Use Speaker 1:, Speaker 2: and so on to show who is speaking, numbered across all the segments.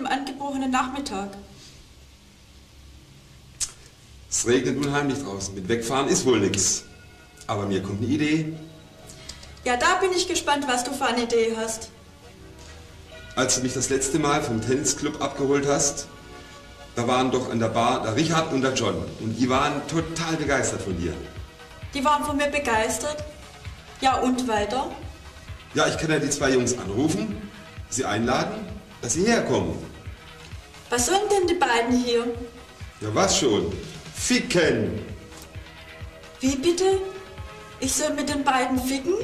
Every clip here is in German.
Speaker 1: dem angebrochenen Nachmittag?
Speaker 2: Es regnet unheimlich draußen. Mit Wegfahren ist wohl nichts. Aber mir kommt eine Idee.
Speaker 1: Ja, da bin ich gespannt, was du für eine Idee hast.
Speaker 2: Als du mich das letzte Mal vom Tennisclub abgeholt hast, da waren doch an der Bar der Richard und der John. Und die waren total begeistert von dir.
Speaker 1: Die waren von mir begeistert. Ja, und weiter?
Speaker 2: Ja, ich kann ja die zwei Jungs anrufen, sie einladen, dass sie herkommen.
Speaker 1: Was sollen denn die beiden hier?
Speaker 2: Ja, was schon? Ficken!
Speaker 1: Wie bitte? Ich soll mit den beiden ficken?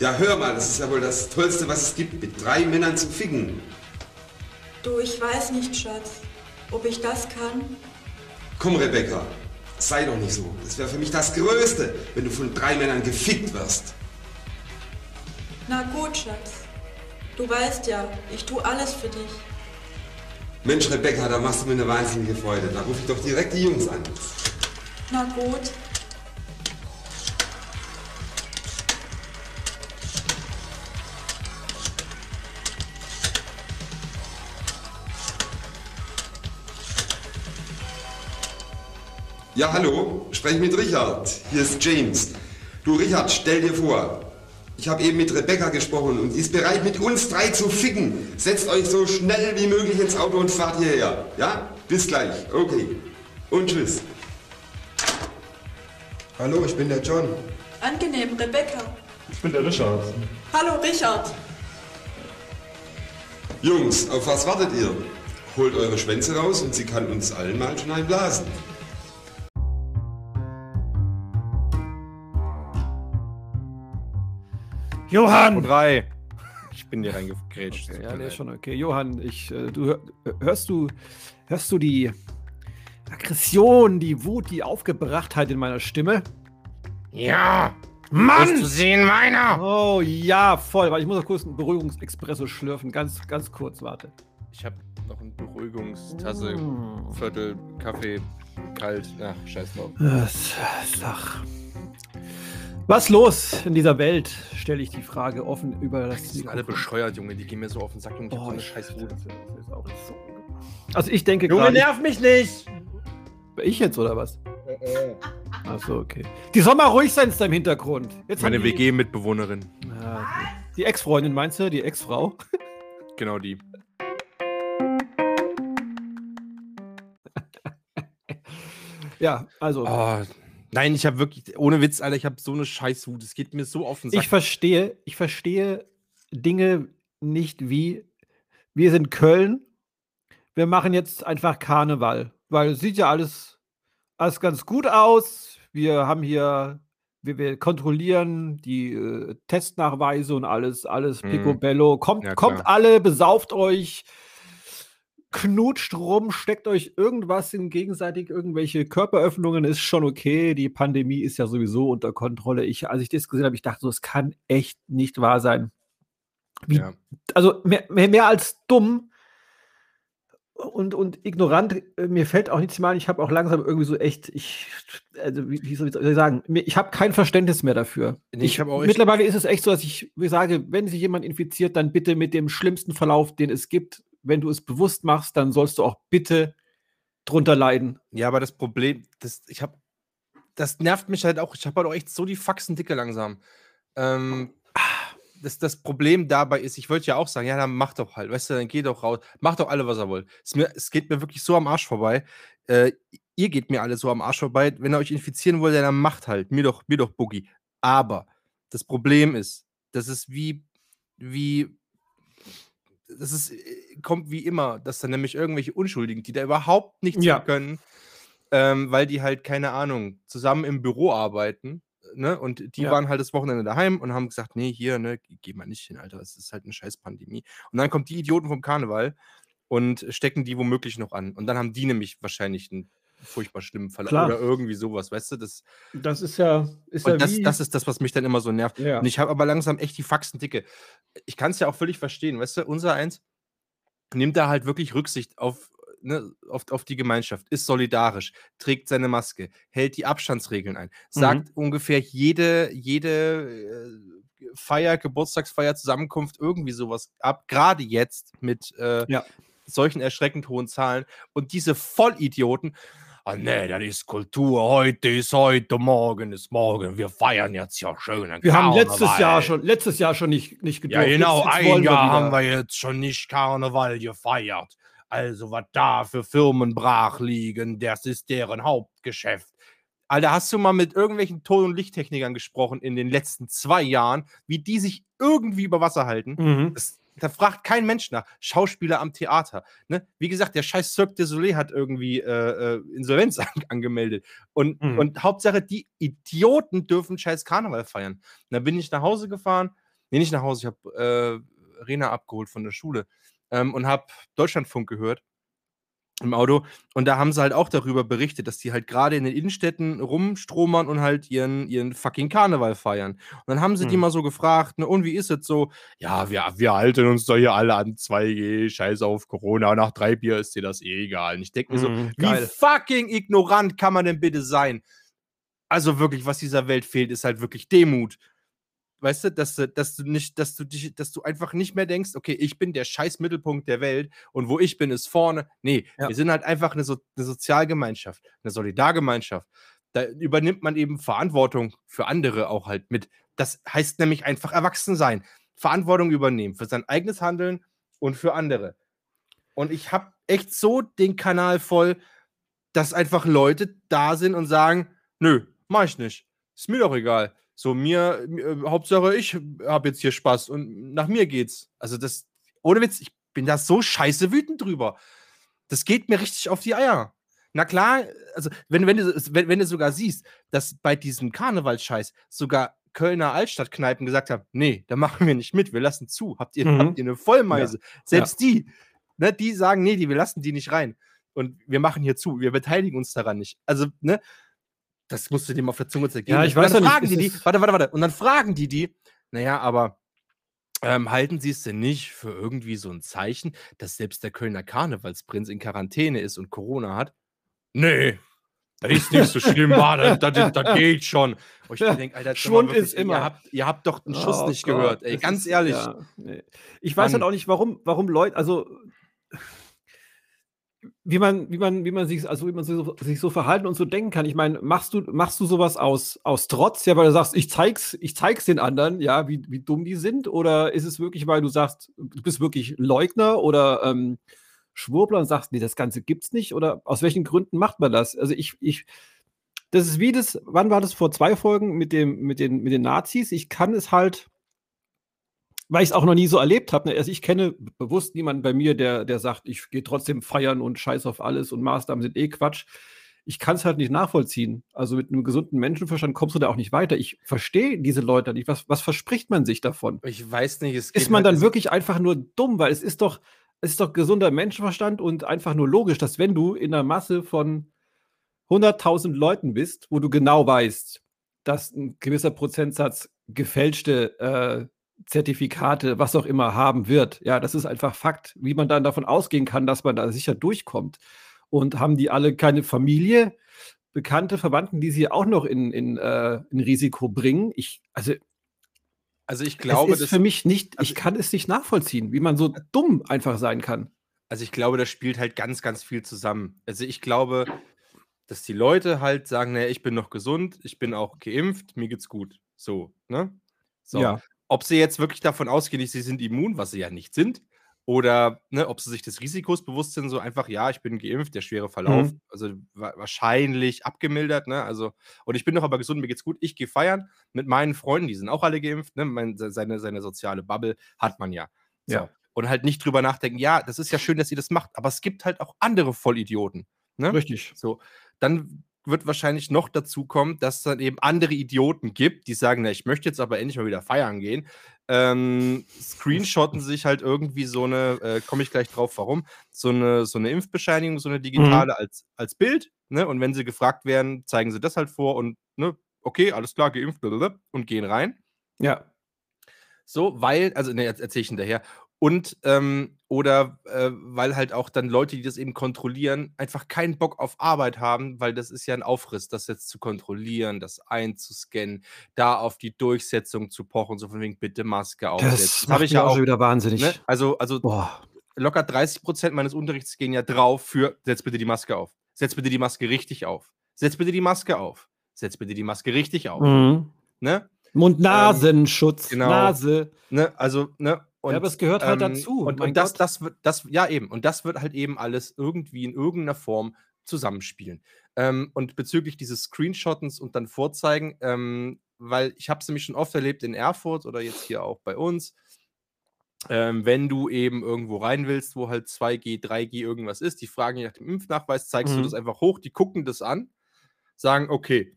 Speaker 2: Ja, hör mal, das ist ja wohl das Tollste, was es gibt, mit drei Männern zu ficken.
Speaker 1: Du, ich weiß nicht, Schatz, ob ich das kann.
Speaker 2: Komm, Rebecca, sei doch nicht so. Das wäre für mich das Größte, wenn du von drei Männern gefickt wirst.
Speaker 1: Na gut, Schatz. Du weißt ja, ich tue alles für dich.
Speaker 2: Mensch, Rebecca, da machst du mir eine wahnsinnige Freude. Da rufe ich doch direkt die Jungs an.
Speaker 1: Na gut.
Speaker 2: Ja, hallo, sprech mit Richard. Hier ist James. Du, Richard, stell dir vor, ich habe eben mit Rebecca gesprochen und sie ist bereit, mit uns drei zu ficken. Setzt euch so schnell wie möglich ins Auto und fahrt hierher. Ja? Bis gleich. Okay. Und tschüss. Hallo, ich bin der John.
Speaker 1: Angenehm, Rebecca.
Speaker 3: Ich bin der Richard.
Speaker 1: Hallo, Richard.
Speaker 2: Jungs, auf was wartet ihr? Holt eure Schwänze raus und sie kann uns allen mal schon einblasen.
Speaker 4: Johann!
Speaker 5: Drei. Ich bin dir reingegrätscht.
Speaker 4: Okay, ja, der ist schon okay. Johann, ich, äh, du hör- hörst du, hörst du die Aggression, die Wut, die Aufgebrachtheit in meiner Stimme?
Speaker 5: Ja!
Speaker 4: Mann!
Speaker 5: Du sehen, meiner?
Speaker 4: Oh ja, voll. Weil ich muss noch kurz einen Beruhigungsexpresso schlürfen. Ganz, ganz kurz, warte.
Speaker 5: Ich habe noch eine Beruhigungstasse,
Speaker 4: Mm.
Speaker 5: Viertel, Kaffee, kalt. Ach, scheiß drauf.
Speaker 4: Das ist doch. Was los in dieser Welt? Stelle ich die Frage offen über das.
Speaker 5: Die sind alle bescheuert, Junge. Die gehen mir so auf den Sack, Junge. Ich hab
Speaker 4: Oh,
Speaker 5: so eine
Speaker 4: ich-
Speaker 5: scheiß Wut.
Speaker 4: das ist auch so. Also ich denke
Speaker 5: Junge,
Speaker 4: gerade.
Speaker 5: nerv mich nicht!
Speaker 4: Ich jetzt oder was? Achso, okay. Die soll mal ruhig sein, ist da im Hintergrund. Jetzt
Speaker 5: Meine WG-Mitbewohnerin.
Speaker 4: Ja, okay. Die Ex-Freundin meinst du? Die Ex-Frau?
Speaker 5: Genau die.
Speaker 4: Ja, also.
Speaker 5: Oh, nein, ich habe wirklich, ohne Witz, Alter, ich habe so eine Scheißwut. Es geht mir so Sack.
Speaker 4: Ich verstehe, ich verstehe Dinge nicht wie, wir sind Köln, wir machen jetzt einfach Karneval, weil es sieht ja alles, alles ganz gut aus. Wir haben hier, wir, wir kontrollieren die äh, Testnachweise und alles, alles
Speaker 5: Mhm.
Speaker 4: picobello. Kommt,
Speaker 5: Ja,
Speaker 4: kommt alle, besauft euch, knutscht rum, steckt euch irgendwas in gegenseitig irgendwelche Körperöffnungen, ist schon okay. Die Pandemie ist ja sowieso unter Kontrolle. Ich, als ich das gesehen habe, ich dachte so, es kann echt nicht wahr sein. Wie,
Speaker 5: Ja.
Speaker 4: Also mehr, mehr, mehr als dumm und, und ignorant. äh, Mir fällt auch nichts mehr ein. Ich habe auch langsam irgendwie so echt, ich, also wie, wie soll ich sagen, ich habe kein Verständnis mehr dafür.
Speaker 5: Nee, ich hab auch
Speaker 4: mittlerweile ist es echt so, dass ich sage, wenn sich jemand infiziert, dann bitte mit dem schlimmsten Verlauf, den es gibt. Wenn du es bewusst machst, dann sollst du auch bitte drunter leiden.
Speaker 5: Ja, aber das Problem, das, ich habe, das nervt mich halt auch. Ich habe halt auch echt so die Faxen dicke langsam. Ähm, das, das Problem dabei ist, ich wollte ja auch sagen, ja, dann mach doch halt, weißt du, dann geh doch raus, mach doch alle, was er wollt. Es, mir, es geht mir wirklich so am Arsch vorbei. Äh, ihr geht mir alle so am Arsch vorbei. Wenn ihr euch infizieren wollt, dann macht halt. Mir doch, mir doch Boogie. Aber das Problem ist, das ist wie, wie, das ist, äh, kommt wie immer, dass dann nämlich irgendwelche Unschuldigen, die da überhaupt nichts
Speaker 4: Ja.
Speaker 5: können, ähm, weil die halt, keine Ahnung, zusammen im Büro arbeiten, ne? Und die
Speaker 4: Ja.
Speaker 5: waren halt das Wochenende daheim und haben gesagt, nee, hier, ne, geh- mal nicht hin, Alter, es ist halt eine scheiß Pandemie. Und dann kommen die Idioten vom Karneval und stecken die womöglich noch an. Und dann haben die nämlich wahrscheinlich einen furchtbar schlimmen Verlauf
Speaker 4: Klar.
Speaker 5: oder irgendwie sowas, weißt du? Das,
Speaker 4: Das ist ja, ist
Speaker 5: und
Speaker 4: ja
Speaker 5: das, das ist das, was mich dann immer so nervt.
Speaker 4: ja.
Speaker 5: Und ich habe aber langsam echt die Faxen dicke. Ich kann es ja auch völlig verstehen, weißt du, unser Eins nimmt da halt wirklich Rücksicht auf, ne, auf, auf die Gemeinschaft, ist solidarisch, trägt seine Maske, hält die Abstandsregeln ein, sagt ungefähr jede, jede äh, Feier, Geburtstagsfeier, Zusammenkunft, irgendwie sowas ab, gerade jetzt mit äh,
Speaker 4: Ja.
Speaker 5: solchen erschreckend hohen Zahlen. Und diese Vollidioten, ah nee, das ist Kultur, heute ist heute, morgen ist morgen, wir feiern jetzt ja schön.
Speaker 4: Wir haben letztes Jahr schon, letztes Jahr schon nicht, nicht
Speaker 5: gedurft. Ja, genau, jetzt, jetzt ein Jahr haben wir jetzt schon nicht Karneval gefeiert. Also, was da für Firmen brach liegen, das ist deren Hauptgeschäft. Alter, hast du mal mit irgendwelchen Ton- und Lichttechnikern gesprochen in den letzten zwei Jahren, wie die sich irgendwie über Wasser halten? Mhm. Das, da fragt kein Mensch nach. Schauspieler am Theater. Ne? Wie gesagt, der scheiß Cirque du Soleil hat irgendwie äh, äh Insolvenz an, angemeldet. Und, mhm. und Hauptsache, die Idioten dürfen scheiß Karneval feiern. Und dann bin ich nach Hause gefahren. Nee, nicht nach Hause. Ich habe äh, Rena abgeholt von der Schule ähm, und habe Deutschlandfunk gehört im Auto. Und da haben sie halt auch darüber berichtet, dass die halt gerade in den Innenstädten rumstromern und halt ihren, ihren fucking Karneval feiern. Und dann haben sie hm. die mal so gefragt, ne, und wie ist es so? Ja, wir, wir halten uns doch hier alle an 2G, scheiß auf Corona, nach drei Bier ist dir das eh egal. Und ich denke mir so, hm, wie fucking ignorant kann man denn bitte sein? Also wirklich, was dieser Welt fehlt, ist halt wirklich Demut weißt du, dass du, dass du nicht, dass du dich, dass du einfach nicht mehr denkst, okay, ich bin der scheiß Mittelpunkt der Welt und wo ich bin, ist vorne. Nee, ja. wir sind halt einfach eine, so eine Sozialgemeinschaft, eine Solidargemeinschaft. Da übernimmt man eben Verantwortung für andere auch halt mit. Das heißt nämlich einfach erwachsen sein, Verantwortung übernehmen für sein eigenes Handeln und für andere. Und ich habe echt so den Kanal voll, dass einfach Leute da sind und sagen, nö, mach ich nicht. Ist mir doch egal. So, mir, äh, Hauptsache, ich habe jetzt hier Spaß und nach mir geht's. Also, das, ohne Witz, ich bin da so scheiße wütend drüber. Das geht mir richtig auf die Eier. Na klar, also, wenn, wenn, du, wenn, wenn du sogar siehst, dass bei diesem Karnevalscheiß sogar Kölner Altstadtkneipen gesagt haben: Nee, da machen wir nicht mit, wir lassen zu. Habt ihr, mhm. habt ihr eine Vollmeise? Ja. Selbst ja. die, ne, die sagen: Nee, die, wir lassen die nicht rein. Und wir machen hier zu, wir beteiligen uns daran nicht. Also, ne, das musst du dem auf der Zunge zergehen.
Speaker 4: Ja, ich weiß ja
Speaker 5: nicht. Die die, warte, warte, warte. Und dann fragen die die, naja, aber ähm, halten Sie es denn nicht für irgendwie so ein Zeichen, dass selbst der Kölner Karnevalsprinz in Quarantäne ist und Corona hat? Nee, das ist nicht so schlimm, war, das, das, das, geht schon. Und ich denke, Alter,
Speaker 4: Schwund ist immer.
Speaker 5: Ihr habt, ihr habt doch einen Schuss oh, nicht Gott, gehört, ey, ganz ist, ehrlich. Ja,
Speaker 4: nee. Ich weiß Mann. halt auch nicht, warum, warum Leute, also wie man, wie man, wie man sich, also wie man so, sich so verhalten und so denken kann. Ich meine, machst du, machst du sowas aus, aus Trotz, ja, weil du sagst, ich zeig's, ich zeig's den anderen, ja, wie, wie dumm die sind? Oder ist es wirklich, weil du sagst, du bist wirklich Leugner oder ähm, Schwurbler und sagst, nee, das Ganze gibt's nicht? Oder aus welchen Gründen macht man das? Also ich, ich, das ist wie das, wann war das vor zwei Folgen mit dem, mit den, mit den Nazis? Ich kann es halt, weil ich es auch noch nie so erlebt habe. Ne? Also ich kenne bewusst niemanden bei mir, der, der sagt, ich gehe trotzdem feiern und scheiß auf alles und Maßnahmen sind eh Quatsch. Ich kann es halt nicht nachvollziehen. Also mit einem gesunden Menschenverstand kommst du da auch nicht weiter. Ich verstehe diese Leute nicht. Was, was verspricht man sich davon?
Speaker 5: Ich weiß nicht.
Speaker 4: ist man halt dann wirklich einfach nur dumm? Weil es ist doch, es ist doch gesunder Menschenverstand und einfach nur logisch, dass wenn du in einer Masse von 100.000 Leuten bist, wo du genau weißt, dass ein gewisser Prozentsatz gefälschte äh, Zertifikate, was auch immer haben wird. Ja, das ist einfach Fakt, wie man dann davon ausgehen kann, dass man da sicher durchkommt. Und haben die alle keine Familie, Bekannte, Verwandten, die sie auch noch in, in, äh, in Risiko bringen? Ich, also,
Speaker 5: also ich glaube,
Speaker 4: das ist für mich nicht, also ich kann es nicht nachvollziehen, wie man so dumm einfach sein kann.
Speaker 5: Also ich glaube, das spielt halt ganz, ganz viel zusammen. Also ich glaube, dass die Leute halt sagen, naja, ich bin noch gesund, ich bin auch geimpft, mir geht's gut. So, ne? So. Ja. Ob sie jetzt wirklich davon ausgehen, sie sind immun, was sie ja nicht sind, oder ne, ob sie sich des Risikos bewusst sind, so einfach, ja, ich bin geimpft, der schwere Verlauf, mhm. also wa wahrscheinlich abgemildert, ne? Also, und ich bin doch aber gesund, mir geht's gut, ich gehe feiern mit meinen Freunden, die sind auch alle geimpft, ne? Mein, seine, seine soziale Bubble hat man ja. So. Ja. Und halt nicht drüber nachdenken, ja, das ist ja schön, dass ihr das macht, aber es gibt halt auch andere Vollidioten. Ne?
Speaker 4: Richtig.
Speaker 5: So, dann wird wahrscheinlich noch dazu kommen, dass es dann eben andere Idioten gibt, die sagen, na, ich möchte jetzt aber endlich mal wieder feiern gehen. Ähm, screenshotten sich halt irgendwie so eine, äh, komme ich gleich drauf, warum, so eine, so eine Impfbescheinigung, so eine digitale mhm. als, als Bild. Ne? Und wenn sie gefragt werden, zeigen sie das halt vor und, ne, okay, alles klar, geimpft, und gehen rein.
Speaker 4: Ja.
Speaker 5: So, weil, also, ne, erzähle ich hinterher. Und ähm, oder äh, weil halt auch dann Leute, die das eben kontrollieren, einfach keinen Bock auf Arbeit haben, weil das ist ja ein Aufriss, das jetzt zu kontrollieren, das einzuscannen, da auf die Durchsetzung zu pochen, so von wegen bitte Maske
Speaker 4: aufsetzen. Das, das habe ich ja auch wieder wahnsinnig. Ne?
Speaker 5: Also, also Boah. locker 30 Prozent meines Unterrichts gehen ja drauf für, setz bitte die Maske auf. Setz bitte die Maske richtig auf. Setz bitte die Maske auf. Setz bitte die Maske richtig auf.
Speaker 4: Mhm.
Speaker 5: Ne?
Speaker 4: Mund-Nasenschutz,
Speaker 5: genau.
Speaker 4: Nase.
Speaker 5: Ne? Also, ne? Und,
Speaker 4: ja, aber es gehört halt
Speaker 5: ähm,
Speaker 4: dazu.
Speaker 5: Und, und das, das wird, das, ja eben, und das wird halt eben alles irgendwie in irgendeiner Form zusammenspielen. Ähm, und bezüglich dieses Screenshottens und dann vorzeigen, ähm, weil ich habe es nämlich schon oft erlebt in Erfurt oder jetzt hier auch bei uns, ähm, wenn du eben irgendwo rein willst, wo halt 2G, 3G irgendwas ist, die fragen nach dem Impfnachweis, zeigst du
Speaker 4: Mhm.
Speaker 5: das einfach hoch, die gucken das an, sagen, okay.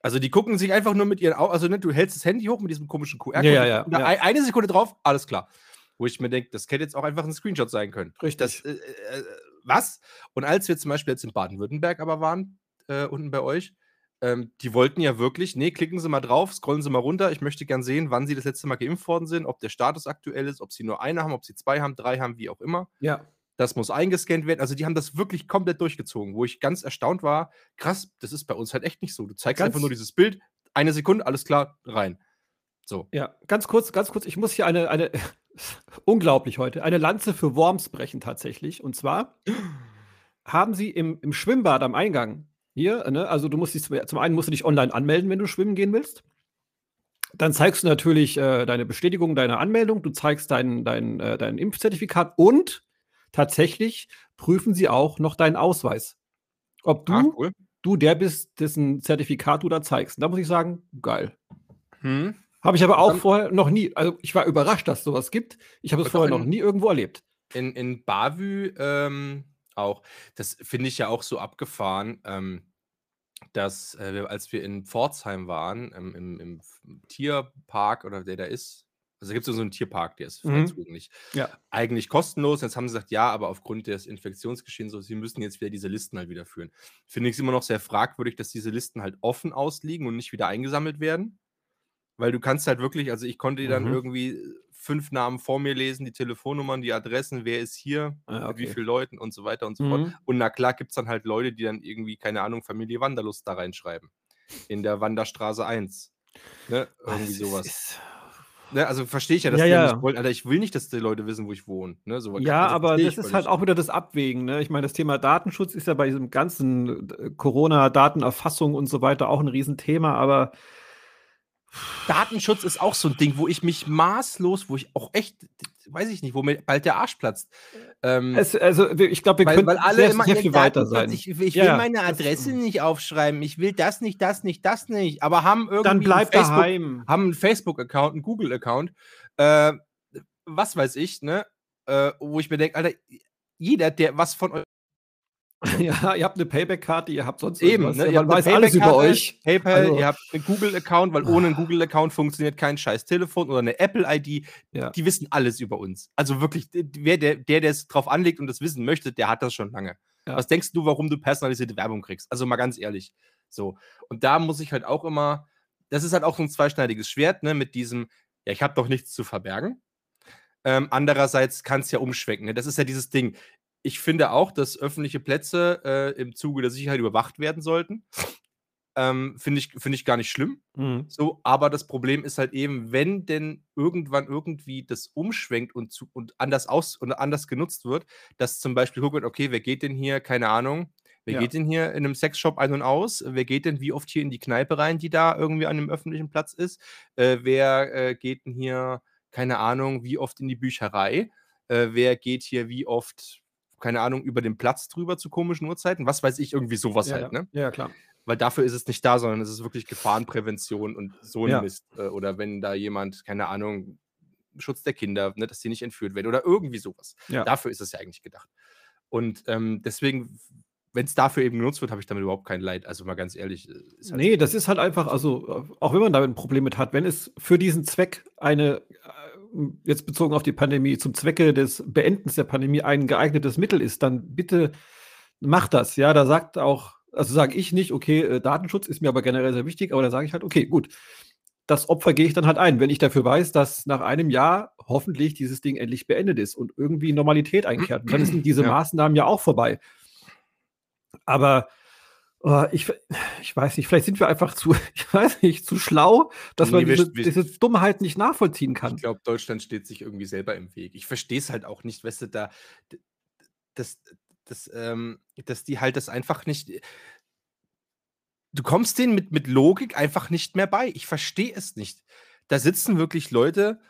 Speaker 5: Also die gucken sich einfach nur mit ihren Augen, also ne, du hältst das Handy hoch mit diesem komischen QR-Code,
Speaker 4: Ja, ja, ja.
Speaker 5: ei- eine Sekunde drauf, alles klar. Wo ich mir denke, das hätte jetzt auch einfach ein Screenshot sein können.
Speaker 4: Richtig.
Speaker 5: Das, äh, äh, was? Und als wir zum Beispiel jetzt in Baden-Württemberg aber waren, äh, unten bei euch, ähm, die wollten ja wirklich, nee, klicken Sie mal drauf, scrollen Sie mal runter. Ich möchte gern sehen, wann Sie das letzte Mal geimpft worden sind, ob der Status aktuell ist, ob Sie nur eine haben, ob Sie zwei haben, drei haben, wie auch immer.
Speaker 4: ja.
Speaker 5: Das muss eingescannt werden. Also die haben das wirklich komplett durchgezogen, wo ich ganz erstaunt war. Krass, das ist bei uns halt echt nicht so. Du zeigst
Speaker 4: Ganz-
Speaker 5: einfach nur dieses Bild, eine Sekunde, alles klar, rein. So.
Speaker 4: Ja, ganz kurz, ganz kurz, ich muss hier eine, eine unglaublich heute, eine Lanze für Worms brechen tatsächlich. Und zwar haben sie im, im Schwimmbad am Eingang hier, ne, also du musst dich, zum einen musst du dich online anmelden, wenn du schwimmen gehen willst. Dann zeigst du natürlich äh, deine Bestätigung deiner Anmeldung, du zeigst dein, dein, äh, dein Impfzertifikat und tatsächlich prüfen sie auch noch deinen Ausweis. Ob du,
Speaker 5: Ah, cool.
Speaker 4: du der bist, dessen Zertifikat du da zeigst. Und da muss ich sagen, geil.
Speaker 5: Hm.
Speaker 4: Habe ich aber auch
Speaker 5: Dann-
Speaker 4: vorher noch nie, also ich war überrascht, dass sowas gibt. Ich habe es vorher
Speaker 5: doch
Speaker 4: noch
Speaker 5: in-
Speaker 4: nie irgendwo erlebt.
Speaker 5: In, in Bavü ähm, auch. Das finde ich ja auch so abgefahren, ähm, dass äh, wir, als wir in Pforzheim waren, ähm, im, im Tierpark oder der da ist, also da gibt es so einen Tierpark, der ist
Speaker 4: Mhm.
Speaker 5: zugänglich.
Speaker 4: Ja.
Speaker 5: Eigentlich kostenlos. Jetzt haben sie gesagt, ja, aber aufgrund des Infektionsgeschehens, so, sie müssen jetzt wieder diese Listen halt wieder führen. Finde ich es immer noch sehr fragwürdig, dass diese Listen halt offen ausliegen und nicht wieder eingesammelt werden. Weil du kannst halt wirklich, also ich konnte dann
Speaker 4: Mhm.
Speaker 5: irgendwie äh, fünf Namen vor mir lesen, die Telefonnummern, die Adressen, wer ist hier,
Speaker 4: Ah,
Speaker 5: mit wie
Speaker 4: okay.
Speaker 5: vielen Leuten und so weiter und so fort.
Speaker 4: Mhm.
Speaker 5: Und na klar gibt es dann halt Leute, die dann irgendwie, keine Ahnung, Familie Wanderlust da reinschreiben. In der Wanderstraße 1. Ne? Irgendwie
Speaker 4: Es ist-
Speaker 5: sowas.
Speaker 4: ist-
Speaker 5: Ne? Also verstehe ich ja, dass
Speaker 4: Ja,
Speaker 5: die ja nicht wollen. Alter, ich will nicht, dass die Leute wissen, wo ich wohne. Ne? So,
Speaker 4: Ja,
Speaker 5: also
Speaker 4: aber das ist halt auch wieder das Abwägen. Ne? Ich meine, das Thema Datenschutz ist ja bei diesem ganzen äh, Corona-Datenerfassung und so weiter auch ein Riesenthema, aber
Speaker 5: Datenschutz ist auch so ein Ding, wo ich mich maßlos, wo ich auch echt, weiß ich nicht, wo mir bald der Arsch platzt. Ähm,
Speaker 4: es, also ich glaube, wir
Speaker 5: weil,
Speaker 4: können
Speaker 5: weil alle
Speaker 4: sehr,
Speaker 5: immer
Speaker 4: sehr viel weiter sein.
Speaker 5: Ich, ich
Speaker 4: Ja,
Speaker 5: will meine Adresse nicht aufschreiben. Ich will das nicht, das nicht, das nicht. Aber haben irgendwie
Speaker 4: Dann bleib
Speaker 5: Facebook,
Speaker 4: daheim.
Speaker 5: haben einen Facebook-Account, einen Google-Account, äh, was weiß ich, ne? Äh, wo ich mir denke, Alter, jeder, der was von euch
Speaker 4: Ja, ihr habt eine Payback-Karte, ihr habt sonst
Speaker 5: Eben, ne? Ihr habt
Speaker 4: weiß alles über euch.
Speaker 5: PayPal,
Speaker 4: Also-
Speaker 5: ihr habt einen Google-Account, weil ohne einen Google-Account funktioniert kein scheiß Telefon oder eine Apple-ID.
Speaker 4: Ja.
Speaker 5: Die wissen alles über uns. Also wirklich, wer der, der, der es drauf anlegt und das wissen möchte, der hat das schon lange.
Speaker 4: Ja.
Speaker 5: Was denkst du, warum du personalisierte Werbung kriegst? Also mal ganz ehrlich. So. Und da muss ich halt auch immer, das ist halt auch so ein zweischneidiges Schwert, ne, mit diesem, ja, ich habe doch nichts zu verbergen. Ähm, andererseits kann es ja umschwenken. Ne? Das ist ja dieses Ding. Ich finde auch, dass öffentliche Plätze äh, im Zuge der Sicherheit überwacht werden sollten. Ähm, finde ich, finde ich gar nicht schlimm.
Speaker 4: Mhm.
Speaker 5: So, aber das Problem ist halt eben, wenn denn irgendwann irgendwie das umschwenkt und, zu, und anders aus und anders genutzt wird, dass zum Beispiel guckt, wird, okay, wer geht denn hier, keine Ahnung, wer
Speaker 4: Ja.
Speaker 5: geht denn hier in einem Sexshop ein und aus? Wer geht denn wie oft hier in die Kneipe rein, die da irgendwie an einem öffentlichen Platz ist? Äh, wer äh, geht denn hier, keine Ahnung, wie oft in die Bücherei? Äh, wer geht hier wie oft, keine Ahnung, über den Platz drüber zu komischen Uhrzeiten? Was weiß ich, irgendwie sowas
Speaker 4: Ja,
Speaker 5: halt,
Speaker 4: ja.
Speaker 5: ne?
Speaker 4: ja, klar.
Speaker 5: weil dafür ist es nicht da, sondern es ist wirklich Gefahrenprävention und so ein
Speaker 4: Ja.
Speaker 5: Mist. Äh, Oder wenn da jemand, keine Ahnung, Schutz der Kinder, ne, dass die nicht entführt werden oder irgendwie sowas.
Speaker 4: Ja.
Speaker 5: Dafür ist es ja eigentlich gedacht. Und ähm, deswegen, wenn es dafür eben genutzt wird, habe ich damit überhaupt kein Leid. Also mal ganz ehrlich. äh, Ist halt
Speaker 4: Nee, das ist halt einfach, also äh, auch wenn man damit ein Problem mit hat, wenn es für diesen Zweck eine, jetzt bezogen auf die Pandemie, zum Zwecke des Beendens der Pandemie ein geeignetes Mittel ist, dann bitte macht das. Ja, da sagt auch, also sage ich nicht, okay, äh, Datenschutz ist mir aber generell sehr wichtig, aber da sage ich halt, okay, gut, das Opfer gehe ich dann halt ein, wenn ich dafür weiß, dass nach einem Jahr hoffentlich dieses Ding endlich beendet ist und irgendwie Normalität einkehrt. Und dann sind diese
Speaker 5: Ja.
Speaker 4: Maßnahmen ja auch vorbei. Aber Oh, ich, ich weiß nicht, vielleicht sind wir einfach zu, ich weiß nicht, zu schlau, dass man
Speaker 5: Nee, wir-
Speaker 4: diese, diese Dummheit nicht nachvollziehen kann.
Speaker 5: Ich glaube, Deutschland steht sich irgendwie selber im Weg. Ich verstehe es halt auch nicht, weißt du, da, dass, dass, ähm, dass die halt das einfach nicht. Du kommst denen mit, mit Logik einfach nicht mehr bei. Ich verstehe es nicht. Da sitzen wirklich Leute,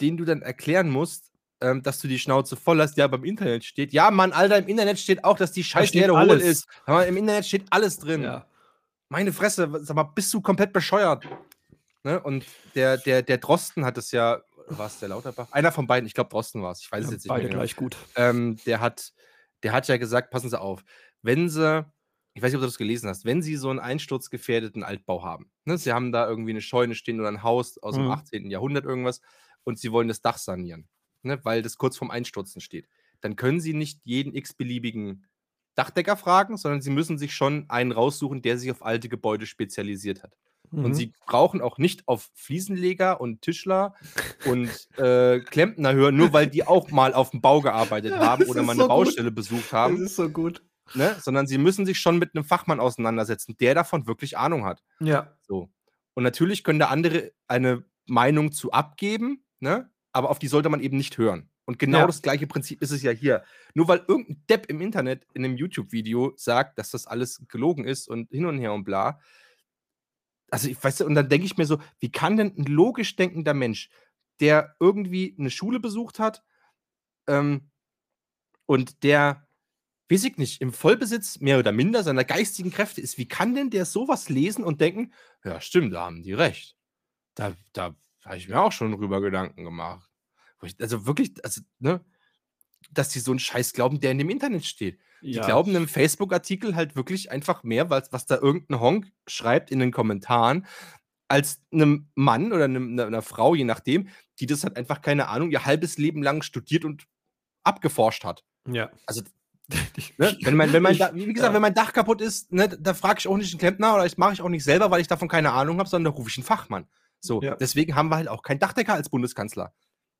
Speaker 5: denen du dann erklären musst, ähm, dass du die Schnauze voll hast. Ja, beim Internet steht. Ja, Mann, Alter, im Internet steht auch, dass die Scheiße
Speaker 4: steht
Speaker 5: hohl ist. Aber Im Internet steht alles drin.
Speaker 4: Ja.
Speaker 5: Meine Fresse, sag mal, bist du komplett bescheuert? Ne? Und der, der, der Drosten hat es ja, war es der Lauterbach? Einer von beiden, ich glaube Drosten war es, ich weiß es
Speaker 4: Ja,
Speaker 5: jetzt nicht
Speaker 4: beide
Speaker 5: mehr genau.
Speaker 4: gleich gut.
Speaker 5: Ähm, der, hat, der hat ja gesagt, passen Sie auf, wenn Sie, ich weiß nicht, ob du das gelesen hast, wenn Sie so einen einsturzgefährdeten Altbau haben, ne? Sie haben da irgendwie eine Scheune stehen oder ein Haus aus dem
Speaker 4: Mhm.
Speaker 5: 18. Jahrhundert irgendwas und Sie wollen das Dach sanieren, ne? weil das kurz vorm Einstürzen steht, dann können Sie nicht jeden x-beliebigen Dachdecker fragen, sondern Sie müssen sich schon einen raussuchen, der sich auf alte Gebäude spezialisiert hat. Und
Speaker 4: Mhm.
Speaker 5: sie brauchen auch nicht auf Fliesenleger und Tischler und äh, Klempner hören, nur weil die auch mal auf dem Bau gearbeitet
Speaker 4: Ja,
Speaker 5: haben
Speaker 4: das
Speaker 5: oder mal eine
Speaker 4: so gut.
Speaker 5: Baustelle besucht
Speaker 4: Das
Speaker 5: haben,
Speaker 4: ist so gut.
Speaker 5: ne? sondern sie müssen sich schon mit einem Fachmann auseinandersetzen, der davon wirklich Ahnung hat.
Speaker 4: Ja.
Speaker 5: So. Und natürlich können da andere eine Meinung zu abgeben, ne? Aber auf die sollte man eben nicht hören. Und genau
Speaker 4: Ja.
Speaker 5: das gleiche Prinzip ist es ja hier. Nur weil irgendein Depp im Internet in einem YouTube-Video sagt, dass das alles gelogen ist und hin und her und bla. Also, ich weiß, und dann denke ich mir so, wie kann denn ein logisch denkender Mensch, der irgendwie eine Schule besucht hat ähm, und der, weiß ich nicht, im Vollbesitz mehr oder minder seiner geistigen Kräfte ist, wie kann denn der sowas lesen und denken, ja, stimmt, da haben die recht. Da, da habe ich mir auch schon drüber Gedanken gemacht. Also wirklich, also, ne, dass die so einen Scheiß glauben, der in dem Internet steht. Die
Speaker 4: ja.
Speaker 5: glauben einem Facebook-Artikel halt wirklich einfach mehr, weil was da irgendein Honk schreibt in den Kommentaren, als einem Mann oder einem, einer, einer Frau, je nachdem, die das halt einfach, keine Ahnung, ihr halbes Leben lang studiert und abgeforscht hat.
Speaker 4: Ja.
Speaker 5: Also, Ne? Wenn mein, wenn mein Da- wie gesagt,
Speaker 4: ja.
Speaker 5: wenn mein Dach kaputt ist, ne, da frage ich auch nicht einen Klempner oder ich mache ich auch nicht selber, weil ich davon keine Ahnung habe, sondern da rufe ich einen Fachmann. So,
Speaker 4: Ja.
Speaker 5: deswegen haben wir halt auch keinen Dachdecker als Bundeskanzler.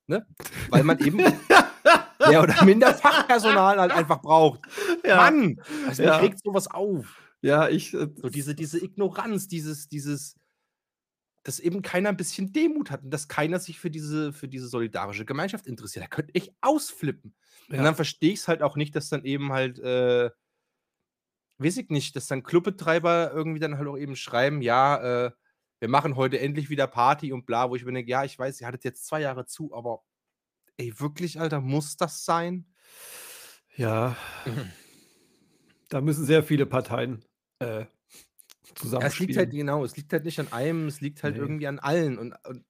Speaker 5: Ne? Weil man eben mehr oder minder Fachpersonal halt einfach braucht.
Speaker 4: Ja.
Speaker 5: Mann! Also
Speaker 4: Ja.
Speaker 5: regt sowas auf.
Speaker 4: Ja, ich. äh,
Speaker 5: So diese, diese Ignoranz, dieses, dieses, dass eben keiner ein bisschen Demut hat und dass keiner sich für diese, für diese solidarische Gemeinschaft interessiert. Da könnte ich ausflippen.
Speaker 4: Ja.
Speaker 5: Und dann verstehe ich es halt auch nicht, dass dann eben halt, äh, weiß ich nicht, dass dann Clubbetreiber irgendwie dann halt auch eben schreiben, ja, äh, wir machen heute endlich wieder Party und bla, wo ich mir denke, ja, ich weiß, ihr hattet jetzt zwei Jahre zu, aber ey, wirklich, Alter, muss das sein?
Speaker 4: Ja. Da müssen sehr viele Parteien äh,
Speaker 5: Ja, es liegt halt, genau, es liegt halt nicht an einem, es liegt halt
Speaker 4: Nee.
Speaker 5: irgendwie an allen. Und, und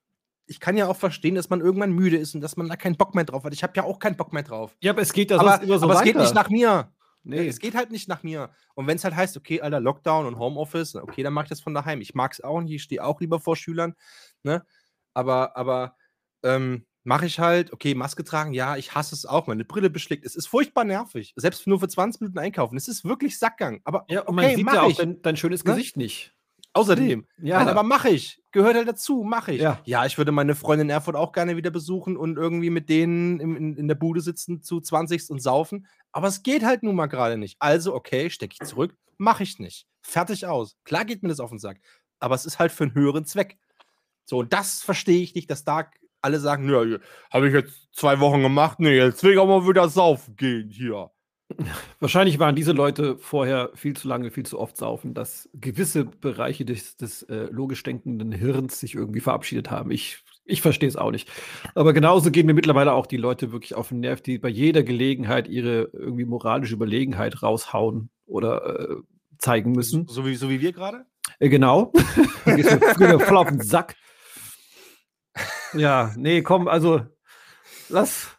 Speaker 5: ich kann ja auch verstehen, dass man irgendwann müde ist und dass man da keinen Bock mehr drauf hat. Ich habe ja auch keinen Bock mehr drauf.
Speaker 4: ja, aber es geht ja
Speaker 5: aber
Speaker 4: sonst immer so
Speaker 5: aber es
Speaker 4: weiter.
Speaker 5: geht nicht nach mir.
Speaker 4: Nee.
Speaker 5: Es geht halt nicht nach mir. Und wenn es halt heißt, okay, Alter, Lockdown und Homeoffice, okay, dann mache ich das von daheim. Ich mag es auch nicht, ich stehe auch lieber vor Schülern. Ne? Aber, aber ähm, mache ich halt, okay, Maske tragen, ja, ich hasse es auch, meine Brille beschlägt. Es ist furchtbar nervig. Selbst nur für 20 Minuten einkaufen. Es ist wirklich Sackgang. Aber
Speaker 4: Ja, und man
Speaker 5: okay,
Speaker 4: sieht
Speaker 5: mach
Speaker 4: ja auch
Speaker 5: ich.
Speaker 4: dein, dein schönes
Speaker 5: Ne?
Speaker 4: Gesicht nicht.
Speaker 5: Außerdem.
Speaker 4: Ja.
Speaker 5: Nein, aber mache ich. Gehört halt dazu, mache ich.
Speaker 4: Ja.
Speaker 5: ich würde meine Freundin in Erfurt auch gerne wieder besuchen und irgendwie mit denen im, in, in der Bude sitzen zu 20 und saufen. Aber es geht halt nun mal gerade nicht. Also, okay, stecke ich zurück, mache ich nicht. Fertig aus. Klar geht mir das auf den Sack. Aber es ist halt für einen höheren Zweck. So, und das verstehe ich nicht, dass da alle sagen, ja, habe ich jetzt zwei Wochen gemacht, nee, jetzt will ich auch mal wieder saufen gehen hier.
Speaker 4: Wahrscheinlich waren diese Leute vorher viel zu lange, viel zu oft saufen, dass gewisse Bereiche des, des äh, logisch denkenden Hirns sich irgendwie verabschiedet haben. Ich, ich verstehe es auch nicht. Aber genauso gehen mir mittlerweile auch die Leute wirklich auf den Nerv, die bei jeder Gelegenheit ihre irgendwie moralische Überlegenheit raushauen oder äh, zeigen müssen.
Speaker 5: So, wie, so wie wir gerade?
Speaker 4: Äh, genau. Voll auf den Sack. Ja, nee, komm, also lass.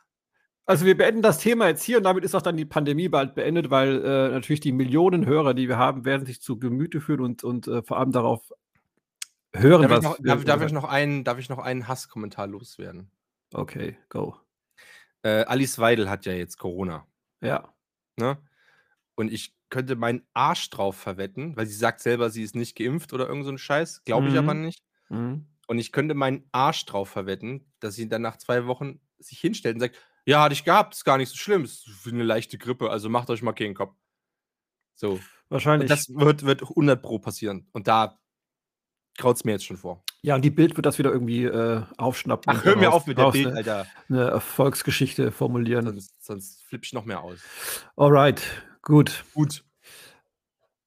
Speaker 4: Also wir beenden das Thema jetzt hier und damit ist auch dann die Pandemie bald beendet, weil äh, natürlich die Millionen Hörer, die wir haben, werden sich zu Gemüte führen und, und äh, vor allem darauf hören,
Speaker 5: Darf,
Speaker 4: was
Speaker 5: ich noch,
Speaker 4: wir-
Speaker 5: darf, darf, ich noch einen, darf ich noch einen Hasskommentar loswerden?
Speaker 4: Okay, go.
Speaker 5: Äh, Alice Weidel hat ja jetzt Corona.
Speaker 4: Ja.
Speaker 5: Ne? Und ich könnte meinen Arsch drauf verwetten, weil sie sagt selber, sie ist nicht geimpft oder irgend so ein Scheiß. Glaube ich
Speaker 4: Mhm.
Speaker 5: aber nicht.
Speaker 4: Mhm.
Speaker 5: Und ich könnte meinen Arsch drauf verwetten, dass sie dann nach zwei Wochen sich hinstellt und sagt: Ja, hatte ich gehabt, ist gar nicht so schlimm, ist wie eine leichte Grippe, also macht euch mal keinen Kopf. So.
Speaker 4: Wahrscheinlich.
Speaker 5: Das wird, wird 100 Pro passieren. Und da kraut es mir jetzt schon vor.
Speaker 4: ja, und die Bild wird das wieder irgendwie äh, aufschnappen.
Speaker 5: Ach, hör mir auf mit der Bild,
Speaker 4: eine,
Speaker 5: Alter.
Speaker 4: eine Erfolgsgeschichte formulieren.
Speaker 5: Sonst, sonst flipp ich noch mehr aus.
Speaker 4: Alright, gut.
Speaker 5: Gut.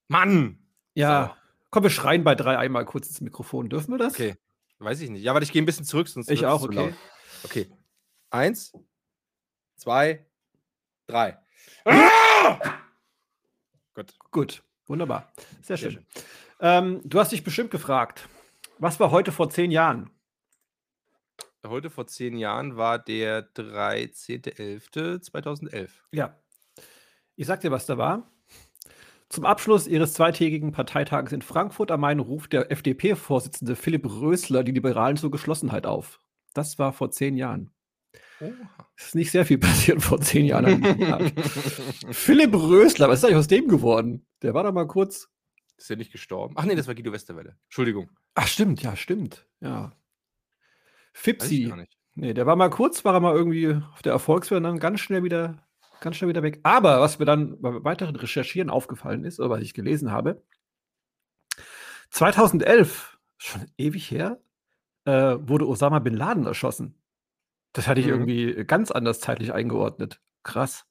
Speaker 5: Mann!
Speaker 4: Ja, komm, wir schreien bei drei einmal kurz ins Mikrofon. Dürfen wir das?
Speaker 5: Okay. Weiß ich nicht. Ja, warte, ich gehe ein bisschen zurück, sonst
Speaker 4: Ich auch, okay.
Speaker 5: Okay. Eins, zwei, drei. Gut.
Speaker 4: Gut, wunderbar. Sehr
Speaker 5: Sehr
Speaker 4: schön. Ähm, du hast dich bestimmt gefragt, was war heute vor zehn Jahren?
Speaker 5: Heute vor zehn Jahren war der 13.11.2011.
Speaker 4: Ja. Ich sag dir, was da war. Zum Abschluss ihres zweitägigen Parteitages in Frankfurt am Main ruft der FDP-Vorsitzende Philipp Rösler die Liberalen zur Geschlossenheit auf. Das war vor zehn Jahren. Es ist nicht sehr viel passiert vor zehn Jahren. an diesem Tag. Philipp Rösler, was ist eigentlich aus dem geworden? Der war doch mal kurz.
Speaker 5: Ist er nicht gestorben? Ach nee, das war Guido Westerwelle. Entschuldigung.
Speaker 4: Ach, stimmt, ja, stimmt. Ja. Fipsi. Nee, der war mal kurz, war er mal irgendwie auf der Erfolgswelle und dann ganz schnell wieder, ganz schnell wieder weg. Aber was mir dann bei weiteren Recherchieren aufgefallen ist, oder was ich gelesen habe, 2011, schon ewig her, äh, wurde Osama Bin Laden erschossen. Das hatte ich
Speaker 5: Mhm.
Speaker 4: irgendwie ganz anders zeitlich eingeordnet. Krass.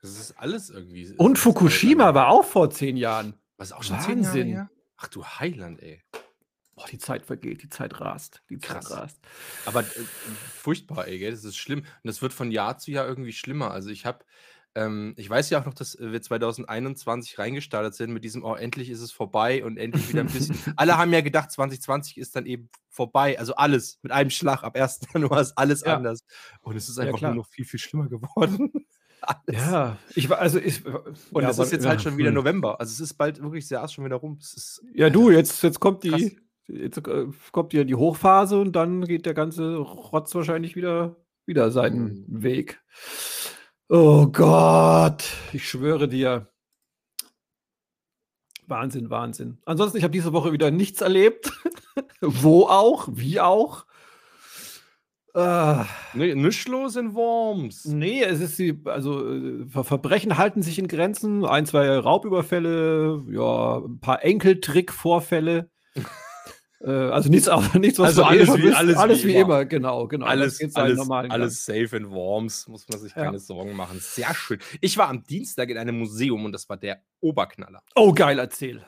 Speaker 5: Das ist alles irgendwie. das
Speaker 4: Und Fukushima war auch vor zehn Jahren.
Speaker 5: Was auch schon zehn Jahre
Speaker 4: Wahnsinn.
Speaker 5: her? Ach du Heiland, ey.
Speaker 4: Boah, die Zeit vergeht, die Zeit rast. Die Zeit
Speaker 5: Krass.
Speaker 4: rast.
Speaker 5: Aber äh, furchtbar, ey, gell? Das ist schlimm. Und das wird von Jahr zu Jahr irgendwie schlimmer. Also ich habe, ähm, ich weiß ja auch noch, dass wir 2021 reingestartet sind mit diesem, oh, endlich ist es vorbei und endlich wieder ein bisschen. Alle haben ja gedacht, 2020 ist dann eben vorbei. Also alles mit einem Schlag. Ab 1. Januar ist alles
Speaker 4: Ja.
Speaker 5: anders. Und es ist
Speaker 4: Ja,
Speaker 5: einfach
Speaker 4: klar.
Speaker 5: nur noch viel, viel schlimmer geworden. Alles.
Speaker 4: Ja, ich war, also ich.
Speaker 5: Und
Speaker 4: ja,
Speaker 5: es
Speaker 4: aber-
Speaker 5: ist jetzt
Speaker 4: ja,
Speaker 5: halt schon wieder
Speaker 4: hm.
Speaker 5: November. Also es ist bald wirklich sehr erst schon wieder rum. Es ist,
Speaker 4: Ja, du, jetzt, jetzt kommt
Speaker 5: Krass.
Speaker 4: die, jetzt äh, kommt ja die Hochphase und dann geht der ganze Rotz wahrscheinlich wieder, wieder seinen
Speaker 5: Mhm.
Speaker 4: Weg. Oh Gott, ich schwöre dir. Wahnsinn, Wahnsinn. Ansonsten, ich habe diese Woche wieder nichts erlebt. Wo auch, wie auch. Ah,
Speaker 5: nichts los in Worms.
Speaker 4: nee, es ist die, also äh, Ver Verbrechen halten sich in Grenzen. Ein, zwei Raubüberfälle, ja, ein paar Enkeltrick-Vorfälle. äh, also nichts, auch nichts, was
Speaker 5: Also
Speaker 4: eh
Speaker 5: alles wie- alles
Speaker 4: alles
Speaker 5: wie
Speaker 4: wie
Speaker 5: immer.
Speaker 4: immer, genau, genau.
Speaker 5: Alles, alles, alles safe in Worms, muss man sich
Speaker 4: Ja.
Speaker 5: keine Sorgen machen. Sehr schön. Ich war am Dienstag in einem Museum und das war der Oberknaller.
Speaker 4: Oh, geil, erzähl.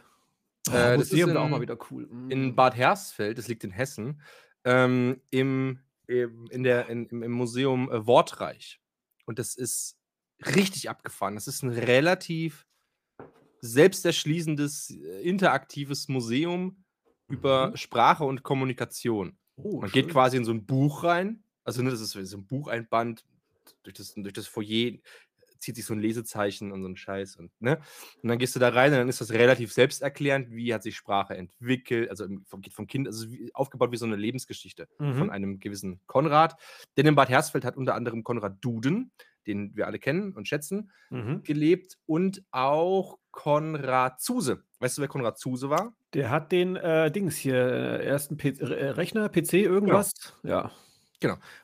Speaker 4: Oh,
Speaker 5: Äh, das
Speaker 4: Museum
Speaker 5: ist
Speaker 4: wäre auch
Speaker 5: in-
Speaker 4: mal wieder cool.
Speaker 5: In Bad Hersfeld, das liegt in Hessen, ähm, im, in der, in, im, Museum äh, Wortreich. Und das ist richtig abgefahren. Das ist ein relativ selbsterschließendes, äh, interaktives Museum über
Speaker 4: Mhm.
Speaker 5: Sprache und Kommunikation.
Speaker 4: oh,
Speaker 5: Man geht
Speaker 4: schön.
Speaker 5: quasi in so ein Buch rein. Also, ne, das ist so ein Bucheinband. Durch das, durch das Foyer zieht sich so ein Lesezeichen und so ein Scheiß. Und, ne? und dann gehst du da rein und dann ist das relativ selbsterklärend. Wie hat sich Sprache entwickelt? Also, vom- geht vom Kind, also aufgebaut wie so eine Lebensgeschichte
Speaker 4: Mhm.
Speaker 5: von einem gewissen Konrad. Denn in Bad Hersfeld hat unter anderem Konrad Duden, den wir alle kennen und schätzen,
Speaker 4: Mhm.
Speaker 5: gelebt und auch Konrad Zuse. Weißt du, wer Konrad Zuse war?
Speaker 4: Der hat den äh, Dings hier, äh, ersten P äh, Rechner, PC, irgendwas. Ja.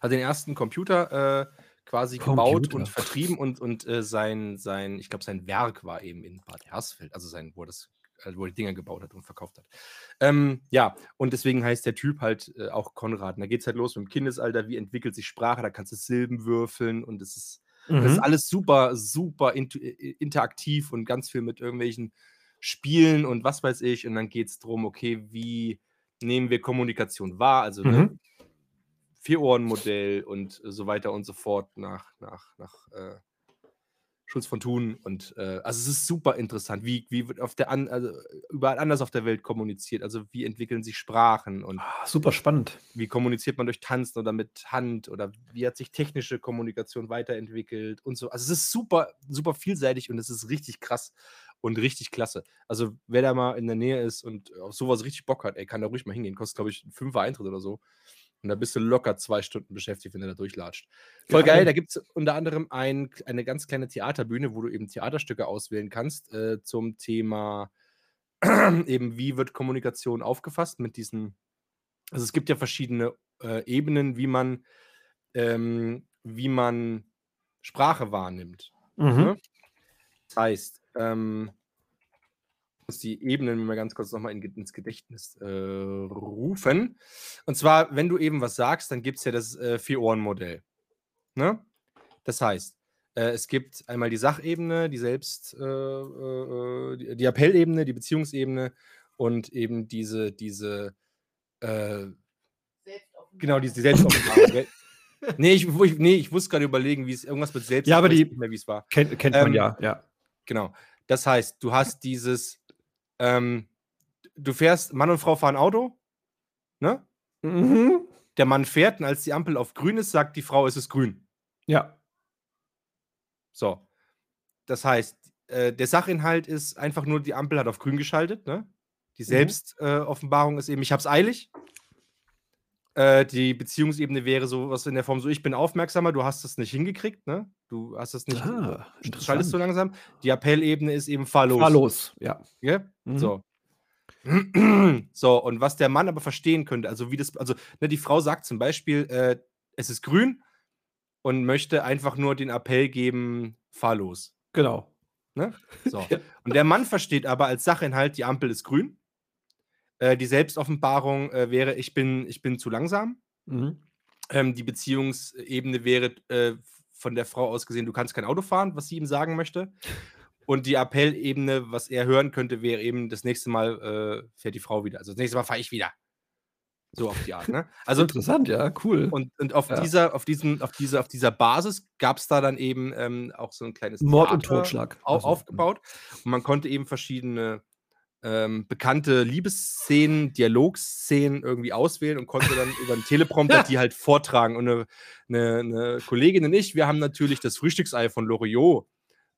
Speaker 5: hat den ersten Computer äh, quasi gebaut
Speaker 4: Computer.
Speaker 5: und vertrieben und, und äh, sein, sein, ich glaube, sein Werk war eben in Bad Hersfeld, also sein, wo er das, äh, wo er die Dinger gebaut hat und verkauft hat. Ähm, ja, und deswegen heißt der Typ halt äh, auch Konrad. Und da geht es halt los mit dem Kindesalter, wie entwickelt sich Sprache, da kannst du Silben würfeln und es ist, das ist
Speaker 4: Mhm.
Speaker 5: alles super, super intu- äh, interaktiv und ganz viel mit irgendwelchen Spielen und was weiß ich. Und dann geht es darum, okay, wie nehmen wir Kommunikation wahr? Also ne,
Speaker 4: Mhm.
Speaker 5: Vier-Ohren-Modell und so weiter und so fort nach, nach, nach äh, Schulz von Thun. Und äh, also es ist super interessant, wie, wie wird auf der an, also überall anders auf der Welt kommuniziert. Also wie entwickeln sich Sprachen und
Speaker 4: Ah, super spannend.
Speaker 5: wie kommuniziert man durch Tanzen oder mit Hand oder wie hat sich technische Kommunikation weiterentwickelt und so. Also es ist super, super vielseitig und es ist richtig krass und richtig klasse. Also wer da mal in der Nähe ist und auf sowas richtig Bock hat, ey, kann da ruhig mal hingehen. Kostet, glaube ich, einen Fünfer Eintritt oder so. Und da bist du locker zwei Stunden beschäftigt, wenn du da durchlatscht. Voll
Speaker 4: Geil.
Speaker 5: geil, da gibt es unter anderem ein, eine ganz kleine Theaterbühne, wo du eben Theaterstücke auswählen kannst äh, zum Thema eben, wie wird Kommunikation aufgefasst mit diesen also es gibt ja verschiedene äh, Ebenen, wie man, ähm, wie man Sprache wahrnimmt.
Speaker 4: Mhm.
Speaker 5: Ne? Das heißt, ähm, muss die Ebenen mal ganz kurz nochmal in, ins Gedächtnis äh, rufen. Und zwar, wenn du eben was sagst, dann gibt es ja das äh, Vier-Ohren-Modell. Ne? Das heißt, äh, es gibt einmal die Sachebene, die Selbst, äh, äh, die, die Appellebene, die Beziehungsebene und eben diese, diese, äh, genau, diese Selbstoffenbarung. nee, ich, ich, nee, ich muss gerade überlegen, wie es irgendwas mit Selbst.
Speaker 4: Ja, aber die-
Speaker 5: nicht mehr, wie es war.
Speaker 4: Kennt, kennt man
Speaker 5: Ähm,
Speaker 4: ja, ja.
Speaker 5: Genau. Das heißt, du hast dieses, ähm, du fährst, Mann und Frau fahren Auto, ne?
Speaker 4: Mhm.
Speaker 5: Der Mann fährt und als die Ampel auf grün ist, sagt die Frau, es ist grün.
Speaker 4: Ja.
Speaker 5: So. Das heißt, äh, der Sachinhalt ist einfach nur, die Ampel hat auf grün geschaltet, ne? Die Selbstoffenbarung äh, Offenbarung ist eben, ich hab's eilig. Äh, die Beziehungsebene wäre sowas in der Form so, ich bin aufmerksamer, du hast es nicht hingekriegt, ne? Du hast es nicht,
Speaker 4: Ah,
Speaker 5: du schaltest so langsam. Die Appellebene ist eben fahrlos.
Speaker 4: Fahr los, ja.
Speaker 5: Ja?
Speaker 4: Mhm.
Speaker 5: So. So, und was der Mann aber verstehen könnte, also wie das, also ne, die Frau sagt zum Beispiel, äh, es ist grün und möchte einfach nur den Appell geben, fahr los.
Speaker 4: Genau.
Speaker 5: Ne? So. Und der Mann versteht aber als Sachinhalt, die Ampel ist grün. Äh, die Selbstoffenbarung äh, wäre, ich bin, ich bin zu langsam.
Speaker 4: Mhm.
Speaker 5: Ähm, die Beziehungsebene wäre äh, von der Frau aus gesehen, du kannst kein Auto fahren, was sie ihm sagen möchte. Und die Appellebene, was er hören könnte, wäre eben, das nächste Mal äh, fährt die Frau wieder. Also das nächste Mal fahre ich wieder. So auf die Art, ne? Also
Speaker 4: Interessant, ja, cool.
Speaker 5: und, und auf
Speaker 4: Ja.
Speaker 5: dieser, auf diesem, auf dieser, auf dieser Basis gab es da dann eben ähm, auch so ein kleines
Speaker 4: Mord und
Speaker 5: Theater
Speaker 4: Totschlag.
Speaker 5: au
Speaker 4: Also,
Speaker 5: aufgebaut. Und man konnte eben verschiedene ähm, bekannte Liebesszenen, Dialogszenen irgendwie auswählen und konnte dann über einen Teleprompter die halt vortragen. Und eine, eine, eine Kollegin und ich, wir haben natürlich das Frühstücksei von Loriot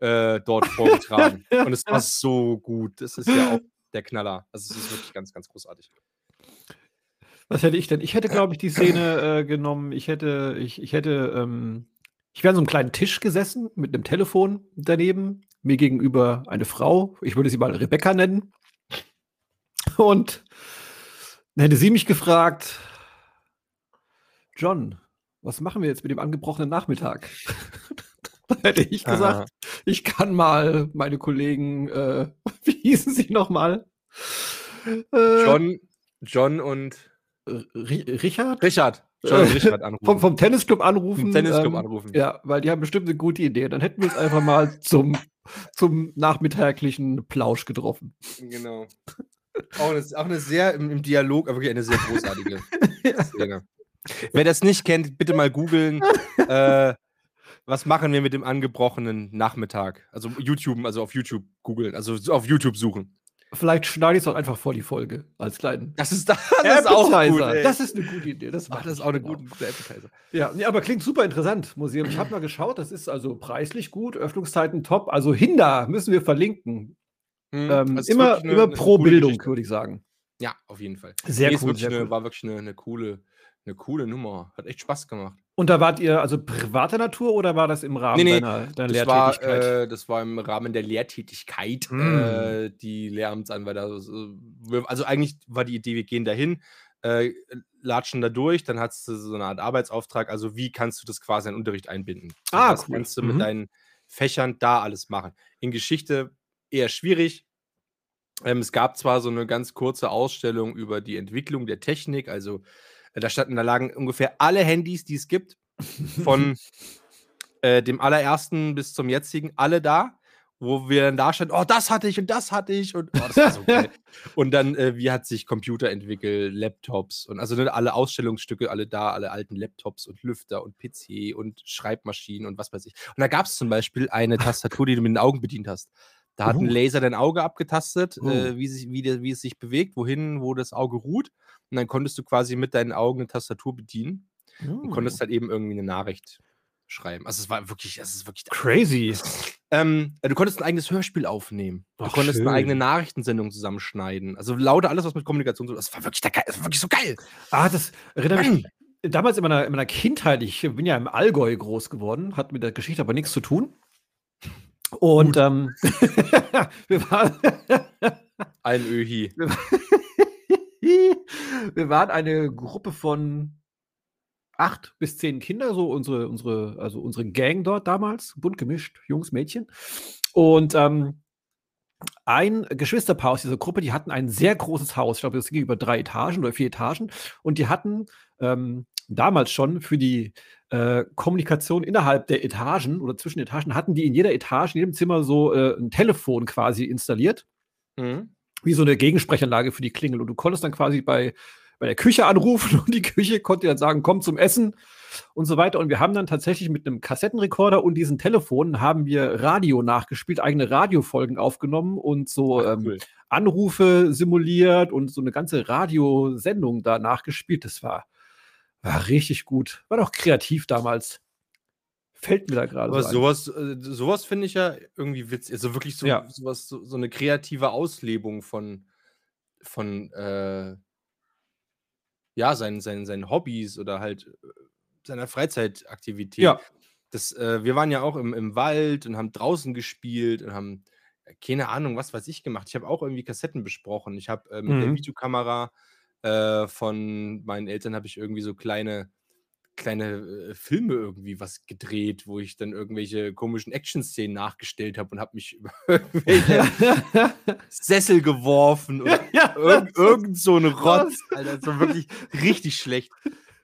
Speaker 5: äh, dort vorgetragen. und es war so gut. Das ist ja auch der Knaller. Also es ist wirklich ganz, ganz großartig.
Speaker 4: Was hätte ich denn? Ich hätte, glaube ich, die Szene äh, genommen. Ich hätte, ich, ich hätte, ähm, ich wäre an so einem kleinen Tisch gesessen mit einem Telefon daneben. Mir gegenüber eine Frau. Ich würde sie mal Rebecca nennen. Und dann hätte sie mich gefragt: John, was machen wir jetzt mit dem angebrochenen Nachmittag? Dann hätte ich gesagt, ich kann mal meine Kollegen, äh, wie hießen sie nochmal? Äh,
Speaker 5: John, John und
Speaker 4: Ri- Richard?
Speaker 5: Richard. John und Richard anrufen.
Speaker 4: Vom, vom Tennisclub anrufen.
Speaker 5: Vom Tennisclub
Speaker 4: ähm,
Speaker 5: anrufen.
Speaker 4: Ja, weil die haben bestimmt eine gute Idee. Dann hätten wir uns einfach mal zum, zum nachmittäglichen Plausch getroffen.
Speaker 5: Genau. Auch eine, auch eine sehr im, im Dialog, aber wirklich eine sehr großartige Szene. Wer das nicht kennt, bitte mal googeln. äh, was machen wir mit dem angebrochenen Nachmittag? Also YouTube, also auf YouTube googeln, also so auf YouTube suchen.
Speaker 4: Vielleicht schneide ich es auch einfach vor die Folge als kleinen.
Speaker 5: Das ist, das ist auch gut. Ey.
Speaker 4: Das ist eine gute Idee. Das,
Speaker 5: Ach, das ist auch eine
Speaker 4: genau.
Speaker 5: gute, gute Appetizer.
Speaker 4: Ja, nee, aber klingt super interessant, Museum. Ich habe mal geschaut, das ist also preislich gut, Öffnungszeiten top. Also Hinder müssen wir verlinken.
Speaker 5: Mhm.
Speaker 4: Ähm,
Speaker 5: Also
Speaker 4: immer
Speaker 5: eine-
Speaker 4: immer
Speaker 5: eine
Speaker 4: pro Bildung, würde ich sagen.
Speaker 5: Ja, auf jeden Fall.
Speaker 4: Sehr
Speaker 5: Nee,
Speaker 4: cool,
Speaker 5: wirklich
Speaker 4: sehr
Speaker 5: eine,
Speaker 4: cool.
Speaker 5: War wirklich eine, eine, coole, eine coole Nummer. Hat echt Spaß gemacht.
Speaker 4: Und da wart ihr also privater Natur oder war das im Rahmen
Speaker 5: Nee, nee,
Speaker 4: deiner, deiner
Speaker 5: Das war,
Speaker 4: Lehrtätigkeit?
Speaker 5: äh, das war im Rahmen der Lehrtätigkeit,
Speaker 4: Mm.
Speaker 5: äh, die Lehramtsanwärter. Also, also eigentlich war die Idee, wir gehen dahin, äh, latschen da durch, dann hast du so eine Art Arbeitsauftrag. Also wie kannst du das quasi in den Unterricht einbinden?
Speaker 4: Ah,
Speaker 5: was
Speaker 4: cool.
Speaker 5: kannst du
Speaker 4: Mhm.
Speaker 5: mit deinen Fächern da alles machen? In Geschichte eher schwierig. Ähm, es gab zwar so eine ganz kurze Ausstellung über die Entwicklung der Technik, also da standen, da lagen ungefähr alle Handys, die es gibt, von äh, dem allerersten bis zum jetzigen, alle da, wo wir dann da standen, oh, das hatte ich und das hatte ich und oh, das war so geil. Und dann, äh, wie hat sich Computer entwickelt, Laptops und also ne, alle Ausstellungsstücke, alle da, alle alten Laptops und Lüfter und PC und Schreibmaschinen und was weiß ich. Und da gab es zum Beispiel eine Tastatur, die du mit den Augen bedient hast. Da hat ein
Speaker 4: Uh.
Speaker 5: Laser dein Auge abgetastet,
Speaker 4: Uh.
Speaker 5: äh, wie, sich, wie, der, wie es sich bewegt, wohin, wo das Auge ruht. Und dann konntest du quasi mit deinen Augen eine Tastatur bedienen und
Speaker 4: Oh.
Speaker 5: konntest halt eben irgendwie eine Nachricht schreiben. Also es war wirklich, es ist wirklich.
Speaker 4: Crazy.
Speaker 5: Ähm, äh, du konntest ein eigenes Hörspiel aufnehmen. Du
Speaker 4: Ach,
Speaker 5: konntest eine
Speaker 4: schön.
Speaker 5: eigene Nachrichtensendung zusammenschneiden. Also lauter alles, was mit Kommunikation so. Das war wirklich, der, das war wirklich so geil.
Speaker 4: Ah, das erinnert mich. Damals in meiner, in meiner Kindheit, ich bin ja im Allgäu groß geworden, hat mit der Geschichte aber nichts zu tun. Und ähm, wir, waren,
Speaker 5: Ein Öhi.
Speaker 4: wir waren eine Gruppe von acht bis zehn Kinder, so unsere, unsere, also unsere Gang dort damals, bunt gemischt, Jungs, Mädchen. Und ähm, ein Geschwisterpaar aus dieser Gruppe, die hatten ein sehr großes Haus. Ich glaube, das ging über drei Etagen oder vier Etagen. Und die hatten ähm, damals schon für die äh, Kommunikation innerhalb der Etagen oder zwischen Etagen, hatten die in jeder Etage, in jedem Zimmer so äh, ein Telefon quasi installiert.
Speaker 5: Mhm.
Speaker 4: Wie so eine Gegensprechanlage für die Klingel. Und du konntest dann quasi bei, bei der Küche anrufen und die Küche konnte dann sagen, komm zum Essen und so weiter. Und wir haben dann tatsächlich mit einem Kassettenrekorder und diesen Telefonen haben wir Radio nachgespielt, eigene Radiofolgen aufgenommen und so
Speaker 5: Ach,
Speaker 4: ähm,
Speaker 5: cool.
Speaker 4: Anrufe simuliert und so eine ganze Radiosendung da nachgespielt. Das war, war richtig gut. War doch kreativ damals. Fällt mir da gerade
Speaker 5: Aber
Speaker 4: so
Speaker 5: sowas, äh, sowas finde ich ja irgendwie witzig. Also wirklich so,
Speaker 4: Ja.
Speaker 5: sowas, so, so eine kreative Auslebung von, von äh, ja, seinen, seinen, seinen Hobbys oder halt äh, seiner Freizeitaktivität.
Speaker 4: Ja.
Speaker 5: Das, äh, wir waren ja auch im, im Wald und haben draußen gespielt und haben, äh, keine Ahnung, was weiß ich gemacht. Ich habe auch irgendwie Kassetten besprochen. Ich habe äh, mit der
Speaker 4: Mhm.
Speaker 5: Videokamera äh, von meinen Eltern habe ich irgendwie so kleine, kleine äh, Filme irgendwie was gedreht, wo ich dann irgendwelche komischen Action-Szenen nachgestellt habe und habe mich über Sessel geworfen oder
Speaker 4: ja,
Speaker 5: irgend, irgend so ein Rotz, Alter, so wirklich richtig schlecht.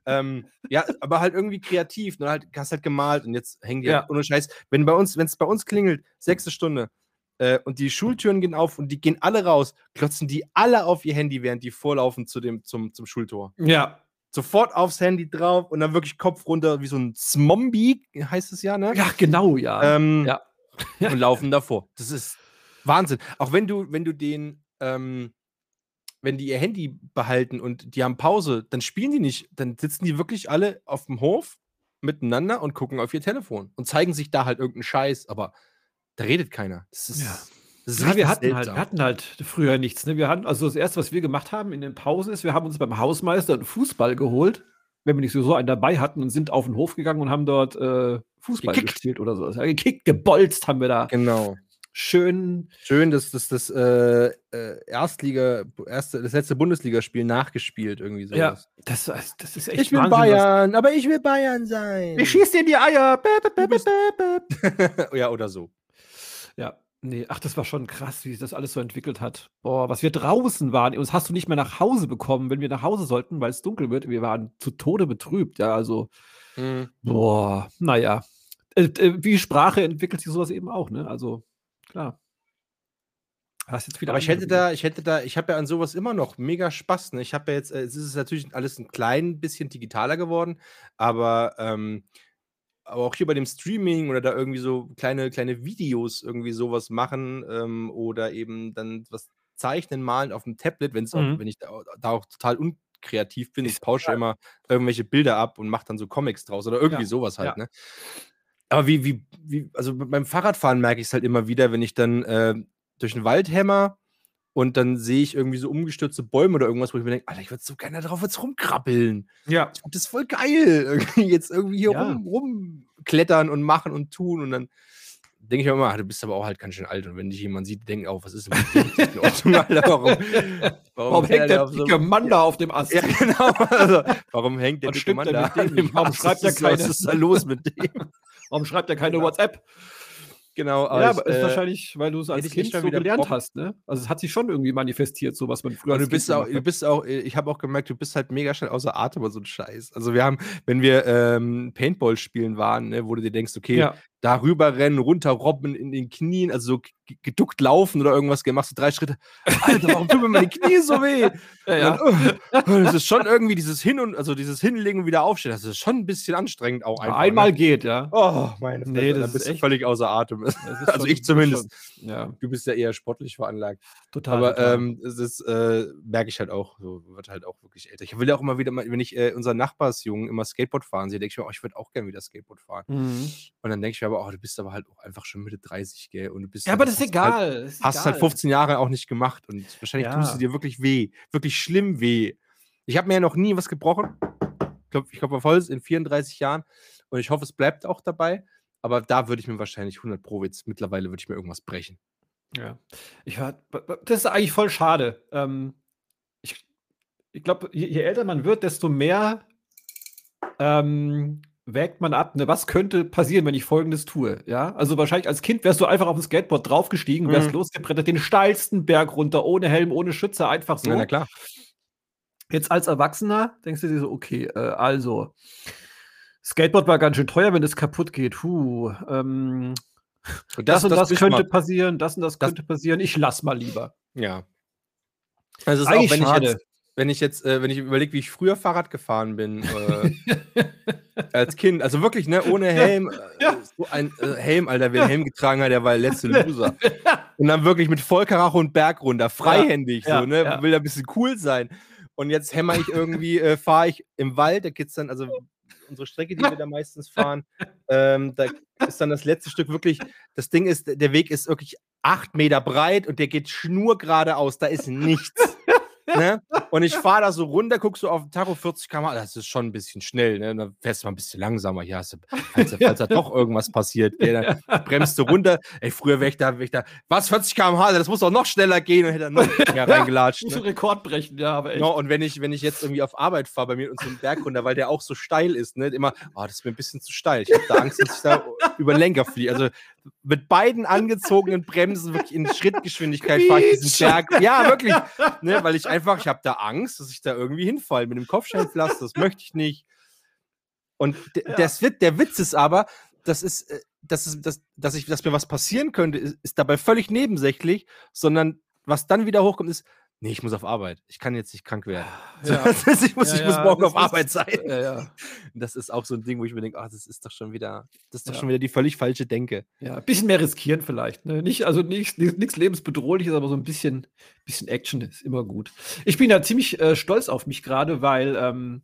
Speaker 5: Ähm, ja, aber halt irgendwie kreativ, ne? halt, hast halt gemalt und jetzt hängen die
Speaker 4: Ja.
Speaker 5: halt ohne Scheiß. Wenn bei uns, wenn es bei uns klingelt, sechste Stunde, äh, und die Schultüren gehen auf und die gehen alle raus, klotzen die alle auf ihr Handy, während die vorlaufen zu dem, zum, zum Schultor.
Speaker 4: ja.
Speaker 5: Sofort aufs Handy drauf und dann wirklich Kopf runter, wie so ein Zombie, heißt es ja, ne?
Speaker 4: Ja, genau, ja.
Speaker 5: Ähm,
Speaker 4: ja.
Speaker 5: und laufen davor. Das ist Wahnsinn. Auch wenn du, wenn du den, ähm, wenn die ihr Handy behalten und die haben Pause, dann spielen die nicht, dann sitzen die wirklich alle auf dem Hof miteinander und gucken auf ihr Telefon und zeigen sich da halt irgendeinen Scheiß, aber da redet keiner. Das ist,
Speaker 4: Ja. Ja, wir hatten halt, wir hatten halt früher nichts. Ne? Wir hatten, also das erste, was wir gemacht haben in den Pausen, ist, wir haben uns beim Hausmeister einen Fußball geholt, wenn wir nicht sowieso einen dabei hatten und sind auf den Hof gegangen und haben dort äh, Fußball
Speaker 5: Gekickt.
Speaker 4: gespielt oder so. Ja, gekickt, gebolzt haben wir da.
Speaker 5: Genau.
Speaker 4: Schön.
Speaker 5: Schön, dass das, das äh, äh, Erstliga, erste, das letzte Bundesligaspiel nachgespielt, irgendwie so.
Speaker 4: Ja, das, das ist echt
Speaker 5: Ich will
Speaker 4: Wahnsinn, was-
Speaker 5: Bayern, aber ich will Bayern sein.
Speaker 4: Ich schieß dir in die Eier. Bäh, bäh, bäh, bäh, bäh.
Speaker 5: ja, oder so.
Speaker 4: Nee, ach, das war schon krass, wie sich das alles so entwickelt hat. Boah, was wir draußen waren, uns hast du nicht mehr nach Hause bekommen, wenn wir nach Hause sollten, weil es dunkel wird. Wir waren zu Tode betrübt, ja, also,
Speaker 5: Mhm.
Speaker 4: boah, naja. Äh, äh, wie Sprache entwickelt sich sowas eben auch, ne? Also, klar. Hast jetzt wieder
Speaker 5: Aber ich hätte da, ich hätte da, ich habe ja an sowas immer noch mega Spaß. Ne? Ich habe ja jetzt, äh, es ist natürlich alles ein klein bisschen digitaler geworden, aber, ähm, aber auch hier bei dem Streaming oder da irgendwie so kleine, kleine Videos irgendwie sowas machen ähm, oder eben dann was zeichnen, malen auf dem Tablet, wenn es auch,
Speaker 4: Mhm.
Speaker 5: wenn ich da, da auch total unkreativ bin. Ich tausche immer irgendwelche Bilder ab und mache dann so Comics draus oder irgendwie
Speaker 4: Ja,
Speaker 5: sowas halt,
Speaker 4: ja.
Speaker 5: ne? Aber wie, wie, wie, also beim Fahrradfahren merke ich es halt immer wieder, wenn ich dann äh, durch den Wald hämmer und dann sehe ich irgendwie so umgestürzte Bäume oder irgendwas, wo ich mir denke, Alter, ich würde so gerne drauf jetzt rumkrabbeln.
Speaker 4: Ja.
Speaker 5: Ich find das voll geil. Jetzt irgendwie hier
Speaker 4: Ja.
Speaker 5: rum, rumklettern und machen und tun und dann denke ich mir immer, du bist aber auch halt ganz schön alt und wenn dich jemand sieht, denkt auch, was ist denn mit Ordnung, Alter? Warum,
Speaker 4: Warum
Speaker 5: fährt
Speaker 4: hängt der
Speaker 5: so-
Speaker 4: dicke Mann da auf dem Ast?
Speaker 5: ja, genau. Also, warum hängt der dicke Mann da?
Speaker 4: Warum schreibt der
Speaker 5: Was ist- Was
Speaker 4: keine-
Speaker 5: ist da los mit dem?
Speaker 4: Warum schreibt er keine. WhatsApp?
Speaker 5: Genau,
Speaker 4: ja, aber ist
Speaker 5: äh,
Speaker 4: wahrscheinlich, weil du es als Kind
Speaker 5: mal
Speaker 4: so gelernt hast, ne? Also es hat sich schon irgendwie manifestiert, so was man früher
Speaker 5: Und
Speaker 4: als
Speaker 5: du bist
Speaker 4: Kind
Speaker 5: auch, du bist auch, äh, ich habe auch gemerkt, du bist halt mega schnell außer Atem bei so ein Scheiß. Also wir haben, wenn wir ähm, Paintball spielen waren, ne, wo du dir denkst, okay,
Speaker 4: Ja.
Speaker 5: Darüber rennen, runter robben in den Knien, also so geduckt laufen oder irgendwas, machst du drei Schritte. Alter, warum tun mir meine Knie so weh?
Speaker 4: Ja, ja.
Speaker 5: dann, oh, das ist schon irgendwie dieses Hin und also dieses Hinlegen und wieder aufstehen, das ist schon ein bisschen anstrengend auch einfach.
Speaker 4: Einmal
Speaker 5: Ne?
Speaker 4: geht, ja.
Speaker 5: Oh, meine
Speaker 4: Nee,
Speaker 5: Fresse,
Speaker 4: das
Speaker 5: dann
Speaker 4: ist
Speaker 5: bist du
Speaker 4: echt-
Speaker 5: völlig außer Atem.
Speaker 4: Das
Speaker 5: Also ich zumindest.
Speaker 4: Schon, ja,
Speaker 5: Du bist ja eher sportlich veranlagt.
Speaker 4: total.
Speaker 5: Aber
Speaker 4: total.
Speaker 5: ähm, ist, äh, merke ich halt auch, so wird halt auch wirklich älter. Ich will ja auch immer wieder, mal, wenn ich äh, unseren Nachbarsjungen immer Skateboard fahren sehe, denke ich mir, oh, ich würde auch gerne wieder Skateboard fahren.
Speaker 4: Mhm.
Speaker 5: Und dann denke ich mir aber, oh, du bist aber halt auch einfach schon Mitte 30, gell? Und du bist
Speaker 4: Ja, aber das ist
Speaker 5: Halt,
Speaker 4: egal. das ist
Speaker 5: hast halt
Speaker 4: egal.
Speaker 5: 15 Jahre auch nicht gemacht und wahrscheinlich tust
Speaker 4: Ja.
Speaker 5: du dir wirklich weh. Wirklich schlimm weh. Ich habe mir ja noch nie was gebrochen. Ich glaube, ich glaube, voll in 34 Jahren. Und ich hoffe, es bleibt auch dabei. Aber da würde ich mir wahrscheinlich 100 Pro jetzt mittlerweile würde ich mir irgendwas brechen.
Speaker 4: Ja. Ich war, das ist eigentlich voll schade. Ähm, ich ich glaube, je, je älter man wird, desto mehr ähm, wägt man ab, ne, was könnte passieren, wenn ich Folgendes tue, ja? Also, wahrscheinlich als Kind wärst du einfach auf 'n Skateboard draufgestiegen, wärst
Speaker 5: Mhm.
Speaker 4: losgebrettert, den steilsten Berg runter, ohne Helm, ohne Schütze, einfach so.
Speaker 5: Ja, na klar.
Speaker 4: Jetzt als Erwachsener denkst du dir so: „Okay, äh, also Skateboard war ganz schön teuer, wenn das kaputt geht. Puh, ähm,
Speaker 5: Und
Speaker 4: das und das
Speaker 5: wisst
Speaker 4: könnte passieren, das und das
Speaker 5: Das
Speaker 4: könnte passieren. Ich lasse mal lieber.“
Speaker 5: Ja. Also, es ist auch, wenn ich
Speaker 4: schade.
Speaker 5: jetzt wenn ich jetzt äh, wenn ich überlege, wie ich früher Fahrrad gefahren bin, äh, als Kind, also wirklich, ne, ohne Helm,
Speaker 4: Ja.
Speaker 5: äh, so ein äh, Helm, Alter, wer 'n Helm getragen hat, der war der letzte Loser. Und dann wirklich mit Vollkaracho und Berg runter, freihändig,
Speaker 4: ja,
Speaker 5: so, ne,
Speaker 4: ja.
Speaker 5: will da 'n bisschen cool sein. Und jetzt hämmer ich irgendwie äh, fahre ich im Wald, da geht's dann also unsere Strecke, die wir da meistens fahren, ähm, da ist dann das letzte Stück wirklich das Ding ist, der Weg ist wirklich 8 Meter breit und der geht schnurgeradeaus, da ist nichts. Ne? Und ich fahre da so runter, guck so auf den Tacho, 40 km/h, das ist schon ein bisschen schnell, ne? Dann fährst du mal ein bisschen langsamer. Hast du, falls, da- falls da doch irgendwas passiert, gell, dann bremst du runter. Ey, früher wäre ich da, wär ich da, was, 40 km/h, das muss doch noch schneller gehen und hätte dann noch mehr reingelatscht. Ne?
Speaker 4: Rekord brechen, ja, aber echt.
Speaker 5: No, und wenn ich, wenn ich jetzt irgendwie auf Arbeit fahre, bei mir und so einen Berg runter, weil der auch so steil ist, ne, immer, oh, das ist mir ein bisschen zu steil. Ich habe da Angst, dass ich da über den Lenker fliege. Also mit beiden angezogenen Bremsen, wirklich in Schrittgeschwindigkeit fahre ich diesen. Berg. Ja, wirklich. Ne, weil ich einfach, ich habe da Angst, dass ich da irgendwie hinfalle mit dem Kopfsteinpflaster. Das möchte ich nicht. Und
Speaker 4: Ja.
Speaker 5: das der Witz ist aber, das ist, äh, das ist, das, dass, ich, dass mir was passieren könnte, ist, ist dabei völlig nebensächlich, sondern was dann wieder hochkommt, ist, nee, ich muss auf Arbeit. Ich kann jetzt nicht krank werden.
Speaker 4: Ja.
Speaker 5: Das ist, ich muss,
Speaker 4: Ja,
Speaker 5: ich muss
Speaker 4: ja,
Speaker 5: morgen auf Arbeit sein.
Speaker 4: Ja, ja.
Speaker 5: Das ist auch so ein Ding, wo ich mir denke, ach, das ist doch schon wieder, das ist doch
Speaker 4: Ja.
Speaker 5: schon wieder die völlig falsche Denke.
Speaker 4: Ja, ein bisschen mehr riskieren vielleicht. Ne? Nicht, also nichts lebensbedrohliches, aber so ein bisschen, bisschen Action ist immer gut. Ich bin da ziemlich äh, stolz auf mich gerade, weil ähm,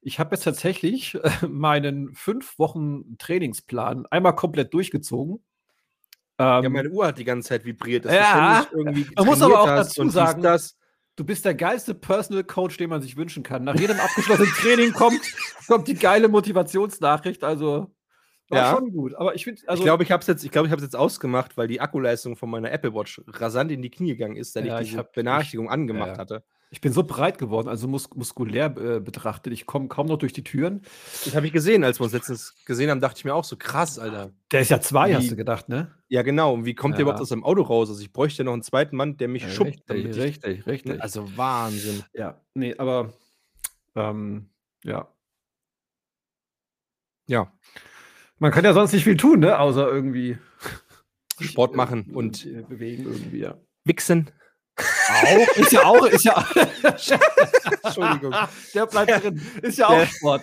Speaker 4: ich habe jetzt tatsächlich meinen fünf Wochen Trainingsplan einmal komplett durchgezogen. Ähm,
Speaker 5: Ja, meine Uhr hat die ganze Zeit vibriert. dass
Speaker 4: Ja, man muss aber auch dazu sagen,
Speaker 5: das.
Speaker 4: du bist der geilste Personal Coach, den man sich wünschen kann. Nach jedem abgeschlossenen Training kommt, kommt die geile Motivationsnachricht. Also war
Speaker 5: Ja.
Speaker 4: schon gut. Aber ich finde, also
Speaker 5: ich glaube, ich habe es jetzt, ich glaube, ich habe jetzt ausgemacht, weil die Akkuleistung von meiner Apple Watch rasant in die Knie gegangen ist, seit
Speaker 4: Ja,
Speaker 5: ich diese
Speaker 4: hab-
Speaker 5: Benachrichtigung
Speaker 4: ich-
Speaker 5: angemacht
Speaker 4: ja.
Speaker 5: hatte.
Speaker 4: Ich bin so breit geworden, also mus muskulär äh, betrachtet. Ich komme kaum noch durch die Türen.
Speaker 5: Das habe ich gesehen, als wir uns letztens gesehen haben, dachte ich mir auch so krass, Alter.
Speaker 4: Der ist ja zwei, hast
Speaker 5: Wie-
Speaker 4: du gedacht, ne?
Speaker 5: Ja, genau. Und wie kommt der
Speaker 4: Ja.
Speaker 5: überhaupt aus seinem Auto raus? Also ich bräuchte noch einen zweiten Mann, der mich schuppt. damit ich,
Speaker 4: richtig, richtig.
Speaker 5: ne? Also Wahnsinn.
Speaker 4: ja, nee, aber ähm, ja.
Speaker 5: Ja,
Speaker 4: Man kann ja sonst nicht viel tun, ne? Außer irgendwie
Speaker 5: Sport machen und
Speaker 4: bewegen irgendwie, ja.
Speaker 5: wichsen.
Speaker 4: Auch, ist ja auch, ist ja
Speaker 5: Entschuldigung.
Speaker 4: Der bleibt drin. Ist ja auch Sport.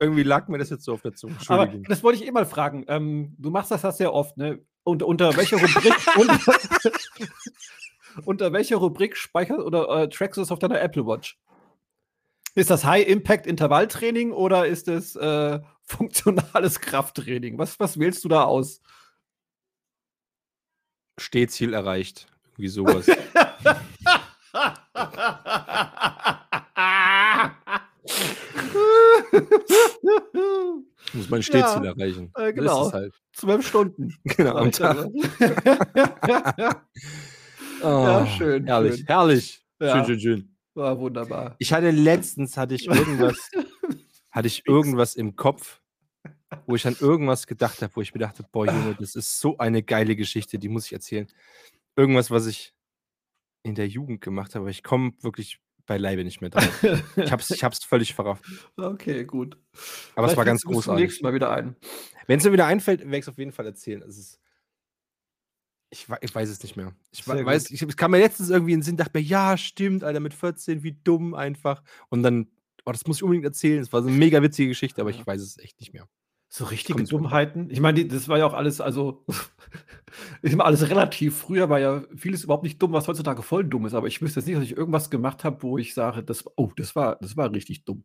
Speaker 5: Irgendwie lag mir das jetzt so auf der Zunge.
Speaker 4: Aber
Speaker 5: Entschuldigung.
Speaker 4: das wollte ich eh mal fragen. Ähm, du machst das ja sehr oft, ne? Unter, unter welcher Rubrik unter, unter welcher Rubrik speicherst oder äh, trackst du es auf deiner Apple Watch? Ist das High Impact Intervalltraining oder ist es äh, funktionales Krafttraining? Was, was wählst du da aus?
Speaker 5: Stehziel erreicht. Irgendwie sowas. Ich muss mein Stehziel
Speaker 4: Ja,
Speaker 5: erreichen.
Speaker 4: äh, genau.
Speaker 5: halt.
Speaker 4: Zwölf Stunden.
Speaker 5: Genau, am Tag. Oh,
Speaker 4: schön,
Speaker 5: Herrlich,
Speaker 4: schön.
Speaker 5: herrlich.
Speaker 4: Ja.
Speaker 5: Schön, schön, schön.
Speaker 4: War wunderbar.
Speaker 5: Ich hatte letztens, hatte ich irgendwas, hatte ich irgendwas im Kopf, wo ich an irgendwas gedacht habe, wo ich mir dachte, boah, Junge, das ist so eine geile Geschichte, die muss ich erzählen. Irgendwas, was ich in der Jugend gemacht habe, aber ich komme wirklich beileibe nicht mehr drauf. Ich hab's, ich hab's völlig verrafft.
Speaker 4: Okay, gut.
Speaker 5: Aber es war ganz großartig.
Speaker 4: nächsten Mal wieder ein.
Speaker 5: Wenn es mir wieder einfällt, werde ich es auf jeden Fall erzählen. Ist, ich, ich weiß es nicht mehr. Ich
Speaker 4: Sehr
Speaker 5: wei- weiß, ich, es kam mir letztens irgendwie in den Sinn, dachte mir, ja, stimmt, Alter, mit 14, wie dumm einfach. Und dann, oh, das muss ich unbedingt erzählen. Es war so eine mega witzige Geschichte, aber ich weiß es echt nicht mehr.
Speaker 4: So richtige
Speaker 5: Kommt's.
Speaker 4: Dummheiten. Ich meine, das war ja auch alles, also ist immer alles relativ. Früher war ja vieles überhaupt nicht dumm, was heutzutage voll dumm ist. Aber ich wüsste jetzt nicht, dass ich irgendwas gemacht habe, wo ich sage, das, oh, das war, das war richtig dumm.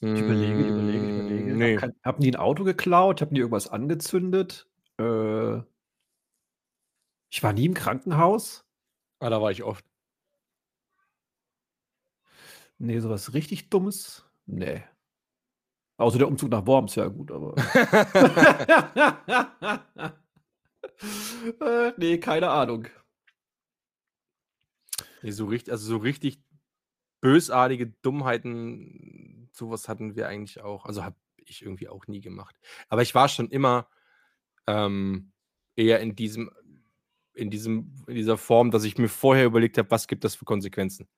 Speaker 4: Ich überlege, überlege, überlege.
Speaker 5: Mm, Nee.
Speaker 4: Hab, hab nie ein Auto geklaut, hab nie irgendwas angezündet. Äh, ich war nie im Krankenhaus.
Speaker 5: Ah, da war ich oft.
Speaker 4: Nee, sowas richtig Dummes. Nee. Außer der Umzug nach Worms, ja gut, aber. äh, nee, keine Ahnung.
Speaker 5: Nee, so richtig, also so richtig bösartige Dummheiten sowas hatten wir eigentlich auch. Also habe ich irgendwie auch nie gemacht. Aber ich war schon immer ähm, eher in diesem, in diesem, in dieser Form, dass ich mir vorher überlegt habe, was gibt das für Konsequenzen.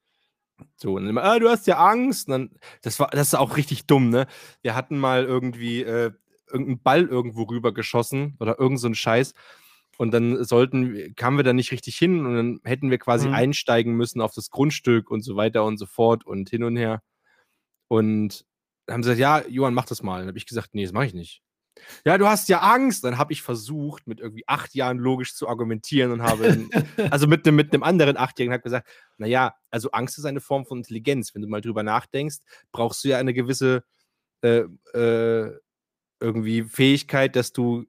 Speaker 5: So, und dann immer, ah, du hast ja Angst. Und dann, das war, das ist auch richtig dumm, ne? Wir hatten mal irgendwie äh, irgendeinen Ball irgendwo rüber geschossen oder irgend so Scheiß. Und dann sollten, kamen wir da nicht richtig hin und dann hätten wir quasi
Speaker 4: Mhm.
Speaker 5: einsteigen müssen auf das Grundstück und so weiter und so fort und hin und her. Und dann haben sie gesagt, ja, Johann, mach das mal. Dann habe ich gesagt, nee, das mache ich nicht. Ja, du hast ja Angst. Dann habe ich versucht, mit irgendwie acht Jahren logisch zu argumentieren und habe, also mit einem mit einem anderen Achtjährigen, habe gesagt, naja, also Angst ist eine Form von Intelligenz. Wenn du mal drüber nachdenkst, brauchst du ja eine gewisse äh, äh, irgendwie Fähigkeit, dass du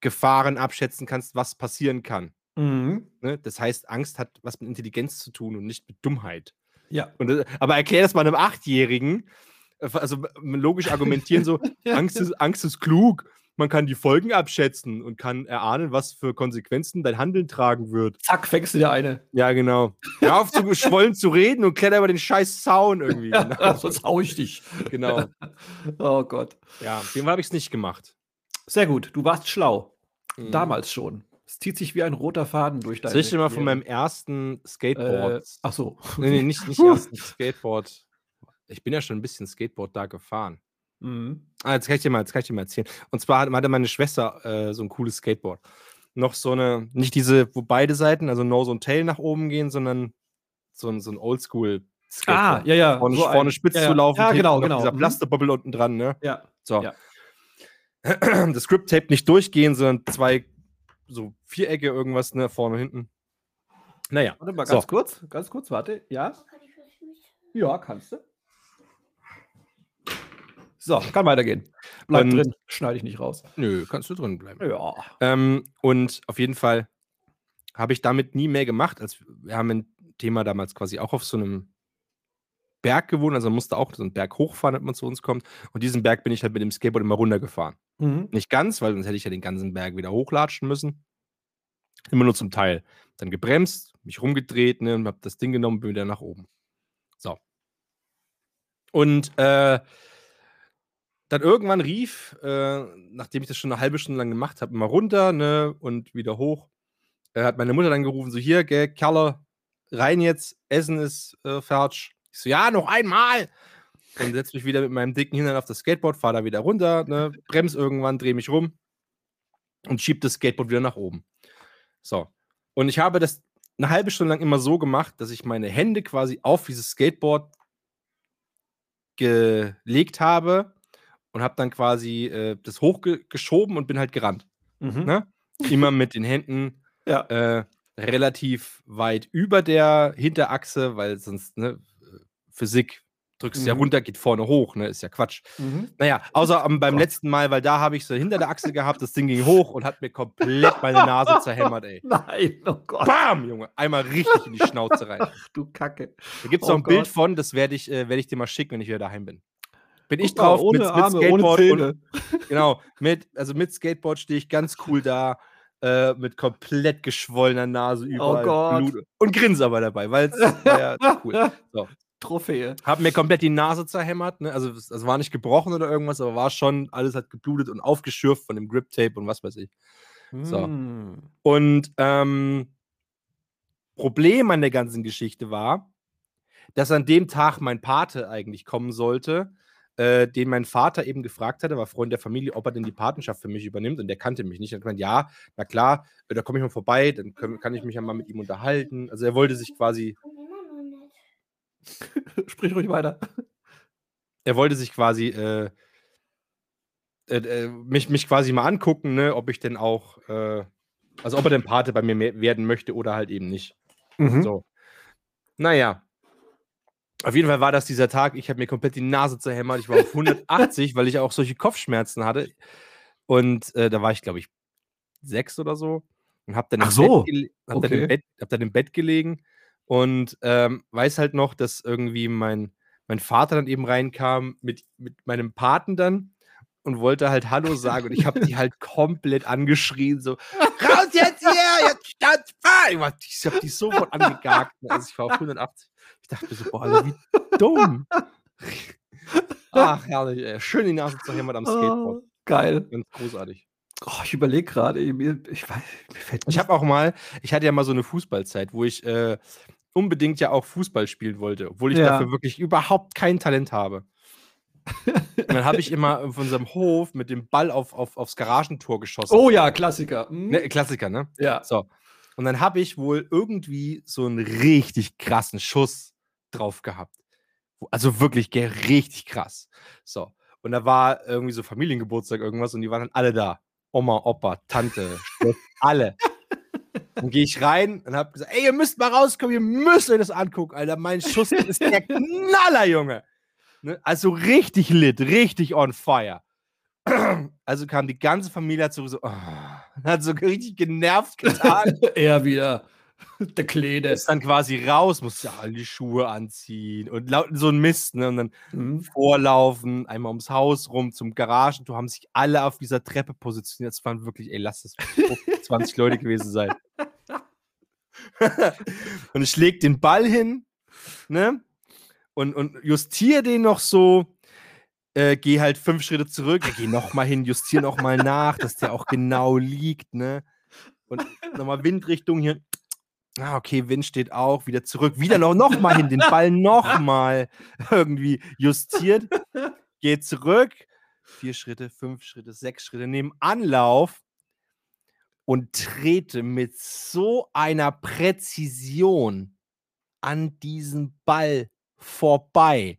Speaker 5: Gefahren abschätzen kannst, was passieren kann.
Speaker 4: Mhm.
Speaker 5: Ne? Das heißt, Angst hat was mit Intelligenz zu tun und nicht mit Dummheit.
Speaker 4: Ja.
Speaker 5: Und, das- aber erklär das mal einem Achtjährigen, äh, also logisch argumentieren so, Angst ist, Angst ist klug, man kann die Folgen abschätzen und kann erahnen, was für Konsequenzen dein Handeln tragen wird.
Speaker 4: Zack, fängst du dir eine.
Speaker 5: Ja, genau. Hör auf zu geschwollen zu reden und kletter über den scheiß Zaun irgendwie.
Speaker 4: Ja,
Speaker 5: Genau.
Speaker 4: sonst hau ich dich.
Speaker 5: genau.
Speaker 4: Oh Gott.
Speaker 5: Ja, Fall habe ich es nicht gemacht.
Speaker 4: Sehr gut, du warst schlau.
Speaker 5: Mhm.
Speaker 4: Damals schon. Es zieht sich wie ein roter Faden durch deine
Speaker 5: Soll ich dir mal von meinem ersten
Speaker 4: Äh,
Speaker 5: Skateboard.
Speaker 4: ach so.
Speaker 5: nee, nee, nicht, nicht ersten Skateboard. Ich bin ja schon ein bisschen Skateboard da gefahren.
Speaker 4: Mhm.
Speaker 5: Ah, jetzt kann ich dir mal, jetzt kann ich dir mal erzählen. Und zwar hat- hatte meine Schwester äh, so ein cooles Skateboard. Noch so eine, nicht diese, wo beide Seiten, also Nose und Tail nach oben gehen, sondern so ein, so ein Oldschool
Speaker 4: Ah, ja, ja.
Speaker 5: Vorne,
Speaker 4: so ein-
Speaker 5: vorne spitz
Speaker 4: ja, ja.
Speaker 5: zu laufen,
Speaker 4: Ja, genau, genau.
Speaker 5: Dieser
Speaker 4: Mhm.
Speaker 5: Plasterbubble unten dran, ne?
Speaker 4: Ja.
Speaker 5: So.
Speaker 4: Ja.
Speaker 5: Das Grip-Tape nicht durchgehen, sondern zwei so Vierecke, irgendwas, ne, vorne und hinten. Naja.
Speaker 4: Warte mal
Speaker 5: So.
Speaker 4: ganz kurz, ganz kurz, warte. Ja? Ja, kannst du. So, kann weitergehen. Bleib
Speaker 5: Und-
Speaker 4: drin, schneide ich nicht raus.
Speaker 5: Nö, kannst du drin bleiben.
Speaker 4: Ja.
Speaker 5: Ähm, und auf jeden Fall habe ich damit nie mehr gemacht. Als wir haben ein Thema damals quasi auch auf so einem Berg gewohnt, also man musste auch so einen Berg hochfahren, damit man zu uns kommt. Und diesen Berg bin ich halt mit dem Skateboard immer runtergefahren.
Speaker 4: Mhm.
Speaker 5: Nicht ganz, weil sonst hätte ich ja den ganzen Berg wieder hochlatschen müssen. Immer nur zum Teil. Dann gebremst, mich rumgedreht ne, und habe das Ding genommen, bin wieder nach oben. So. Und äh, dann irgendwann rief, äh, nachdem ich das schon eine halbe Stunde lang gemacht habe, immer runter ne, und wieder hoch, äh, hat meine Mutter dann gerufen, so hier, gell, Kerle, rein jetzt, Essen ist äh, fertig. Ich so, ja, noch einmal. Und setze mich wieder mit meinem dicken Hintern auf das Skateboard, fahre da wieder runter, ne, bremse irgendwann, drehe mich rum und schiebe das Skateboard wieder nach oben. So. Und ich habe das eine halbe Stunde lang immer so gemacht, dass ich meine Hände quasi auf dieses Skateboard gelegt habe und habe dann quasi äh, das hochgeschoben und bin halt gerannt.
Speaker 4: Mhm.
Speaker 5: Ne? Immer mit den Händen
Speaker 4: Ja.
Speaker 5: äh, relativ weit über der Hinterachse, weil sonst, ne, Physik, drückst ja
Speaker 4: Mhm.
Speaker 5: runter, geht vorne hoch, ne, ist ja Quatsch.
Speaker 4: Mhm.
Speaker 5: Naja, außer am, beim letzten Mal, weil da habe ich so hinter der Achse gehabt, das Ding ging hoch und hat mir komplett meine Nase zerhämmert, ey.
Speaker 4: Nein, oh Gott,
Speaker 5: Bam, Junge, einmal richtig in die Schnauze rein.
Speaker 4: du Kacke.
Speaker 5: Da gibt es
Speaker 4: Oh
Speaker 5: noch ein Bild
Speaker 4: Gott.
Speaker 5: von, das werde ich, äh, werd ich dir mal schicken, wenn ich wieder daheim bin. Bin ich
Speaker 4: Guck mal,
Speaker 5: drauf
Speaker 4: ohne
Speaker 5: mit, mit
Speaker 4: Arme, ohne
Speaker 5: Skateboard
Speaker 4: Zähne.
Speaker 5: und genau, mit, also mit Skateboard stehe ich ganz cool da, äh, mit komplett geschwollener Nase überall
Speaker 4: Oh.
Speaker 5: Blut und grinse aber dabei, weil es ja cool. So.
Speaker 4: Trophäe.
Speaker 5: Hab mir komplett die Nase zerhämmert, ne? also es es war nicht gebrochen oder irgendwas, aber war schon, alles hat geblutet und aufgeschürft von dem Grip-Tape und was weiß ich. So.
Speaker 4: Mm.
Speaker 5: Und ähm, Problem an der ganzen Geschichte war, dass an dem Tag mein Pate eigentlich kommen sollte, äh, den mein Vater eben gefragt hatte, war Freund der Familie, ob er denn die Patenschaft für mich übernimmt. Und der kannte mich nicht. Er hat gemeint, ja, na klar, äh, da komme ich mal vorbei, dann können, kann ich mich ja mal mit ihm unterhalten. Also er wollte sich quasi,
Speaker 4: Sprich ruhig weiter.
Speaker 5: er wollte sich quasi äh, äh, äh, mich, mich quasi mal angucken, ne, ob ich denn auch, äh, also ob er denn Pate bei mir werden möchte oder halt eben nicht.
Speaker 4: Mhm.
Speaker 5: So. Naja. Auf jeden Fall war das dieser Tag. Ich habe mir komplett die Nase zerhämmert. Ich war auf 180, weil ich auch solche Kopfschmerzen hatte. Und äh, da war ich, glaube ich, sechs oder so. Und habe dann,
Speaker 4: Ach so.
Speaker 5: Hab dann, im
Speaker 4: Okay.
Speaker 5: Bett, hab dann im Bett gelegen und ähm, weiß halt noch, dass irgendwie mein, mein Vater dann eben reinkam mit, mit meinem Paten dann und wollte halt Hallo sagen. Und ich habe die halt komplett angeschrien, so, raus jetzt hier, jetzt Ich habe die sofort angegagt. Also ich war auf 180. Ich dachte mir so, boah, Alter, wie dumm. Ach, herrlich, ey. Schön die Nase zu jemand am Skateboard.
Speaker 4: Oh, geil.
Speaker 5: Ganz großartig.
Speaker 4: Oh, ich überlege gerade, ich weiß, mir fällt
Speaker 5: Ich habe auch mal, ich hatte ja mal so eine Fußballzeit, wo ich äh, unbedingt ja auch Fußball spielen wollte, obwohl ich
Speaker 4: Ja.
Speaker 5: dafür wirklich überhaupt kein Talent habe. Und dann habe ich immer auf unserem Hof mit dem Ball auf, auf, aufs Garagentor geschossen.
Speaker 4: Oh ja, Klassiker. Hm?
Speaker 5: Ne, Klassiker, ne?
Speaker 4: Ja.
Speaker 5: So. Und dann habe ich wohl irgendwie so einen richtig krassen Schuss drauf gehabt. Also wirklich richtig krass. So. Und da war irgendwie so Familiengeburtstag irgendwas und die waren dann alle da. Oma, Opa, Tante, alle. Dann gehe ich rein und habe gesagt, ey, ihr müsst mal rauskommen, ihr müsst euch das angucken, Alter. Mein Schuss ist der Knaller, Junge. Ne? Also richtig lit, richtig on fire. Also kam die ganze Familie dazu so, oh, hat so richtig genervt getan.
Speaker 4: er wieder. Der Kleine.
Speaker 5: ist dann quasi raus, musste ja all die Schuhe anziehen und laut, so ein Mist, ne? Und dann
Speaker 4: Hm?
Speaker 5: vorlaufen, einmal ums Haus rum zum Garagentor, haben sich alle auf dieser Treppe positioniert. Es waren wirklich, ey, lass es 20 Leute gewesen sein. und ich leg den Ball hin, ne? Und, und justiere den noch so, äh, geh halt fünf Schritte zurück, geh nochmal hin, justiere nochmal nach, dass der auch genau liegt, ne? Und nochmal Windrichtung hier. Ah, okay, Wind steht auch, wieder zurück, wieder noch, noch mal hin, den Ball nochmal irgendwie justiert, geht zurück, vier Schritte, fünf Schritte, sechs Schritte, nehme Anlauf und trete mit so einer Präzision an diesen Ball vorbei,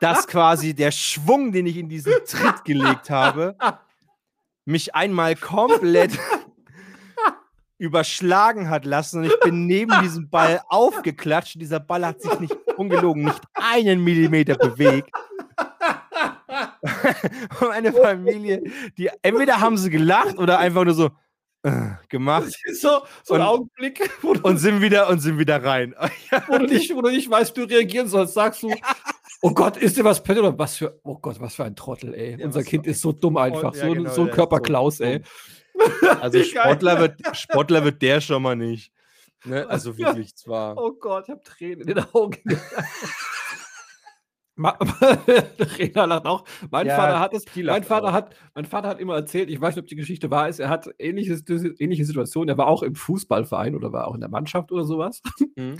Speaker 5: dass quasi der Schwung, den ich in diesen Tritt gelegt habe, mich einmal komplett überschlagen hat lassen und ich bin neben diesem Ball aufgeklatscht. und Dieser Ball hat sich nicht ungelogen, nicht einen Millimeter bewegt. und meine Familie, die entweder haben sie gelacht oder einfach nur so äh, gemacht
Speaker 4: so, so ein Augenblick,
Speaker 5: und sind wieder und sind wieder rein.
Speaker 4: wo, du nicht, wo du nicht weißt, wie du reagieren sollst. Sagst du, oh Gott, ist dir was passiert? Oder was für, oh Gott, was für ein Trottel, ey.
Speaker 5: Ja,
Speaker 4: Unser Kind ist so dumm einfach.
Speaker 5: ja,
Speaker 4: so,
Speaker 5: genau,
Speaker 4: so ein Körperklaus,
Speaker 5: so
Speaker 4: ey.
Speaker 5: Also. Sportler wird, Sportler wird der schon mal nicht. Ne? Also wirklich zwar.
Speaker 4: Oh Gott, ich habe Tränen in den Augen. Rena lacht auch. Mein
Speaker 5: Ja,
Speaker 4: Vater hat es. Mein Vater
Speaker 5: auch.
Speaker 4: hat, mein Vater hat immer erzählt, ich weiß nicht, ob die Geschichte wahr ist, er hat ähnliches, ähnliche Situation. Er war auch im Fußballverein oder war auch in der Mannschaft oder sowas.
Speaker 5: Mhm.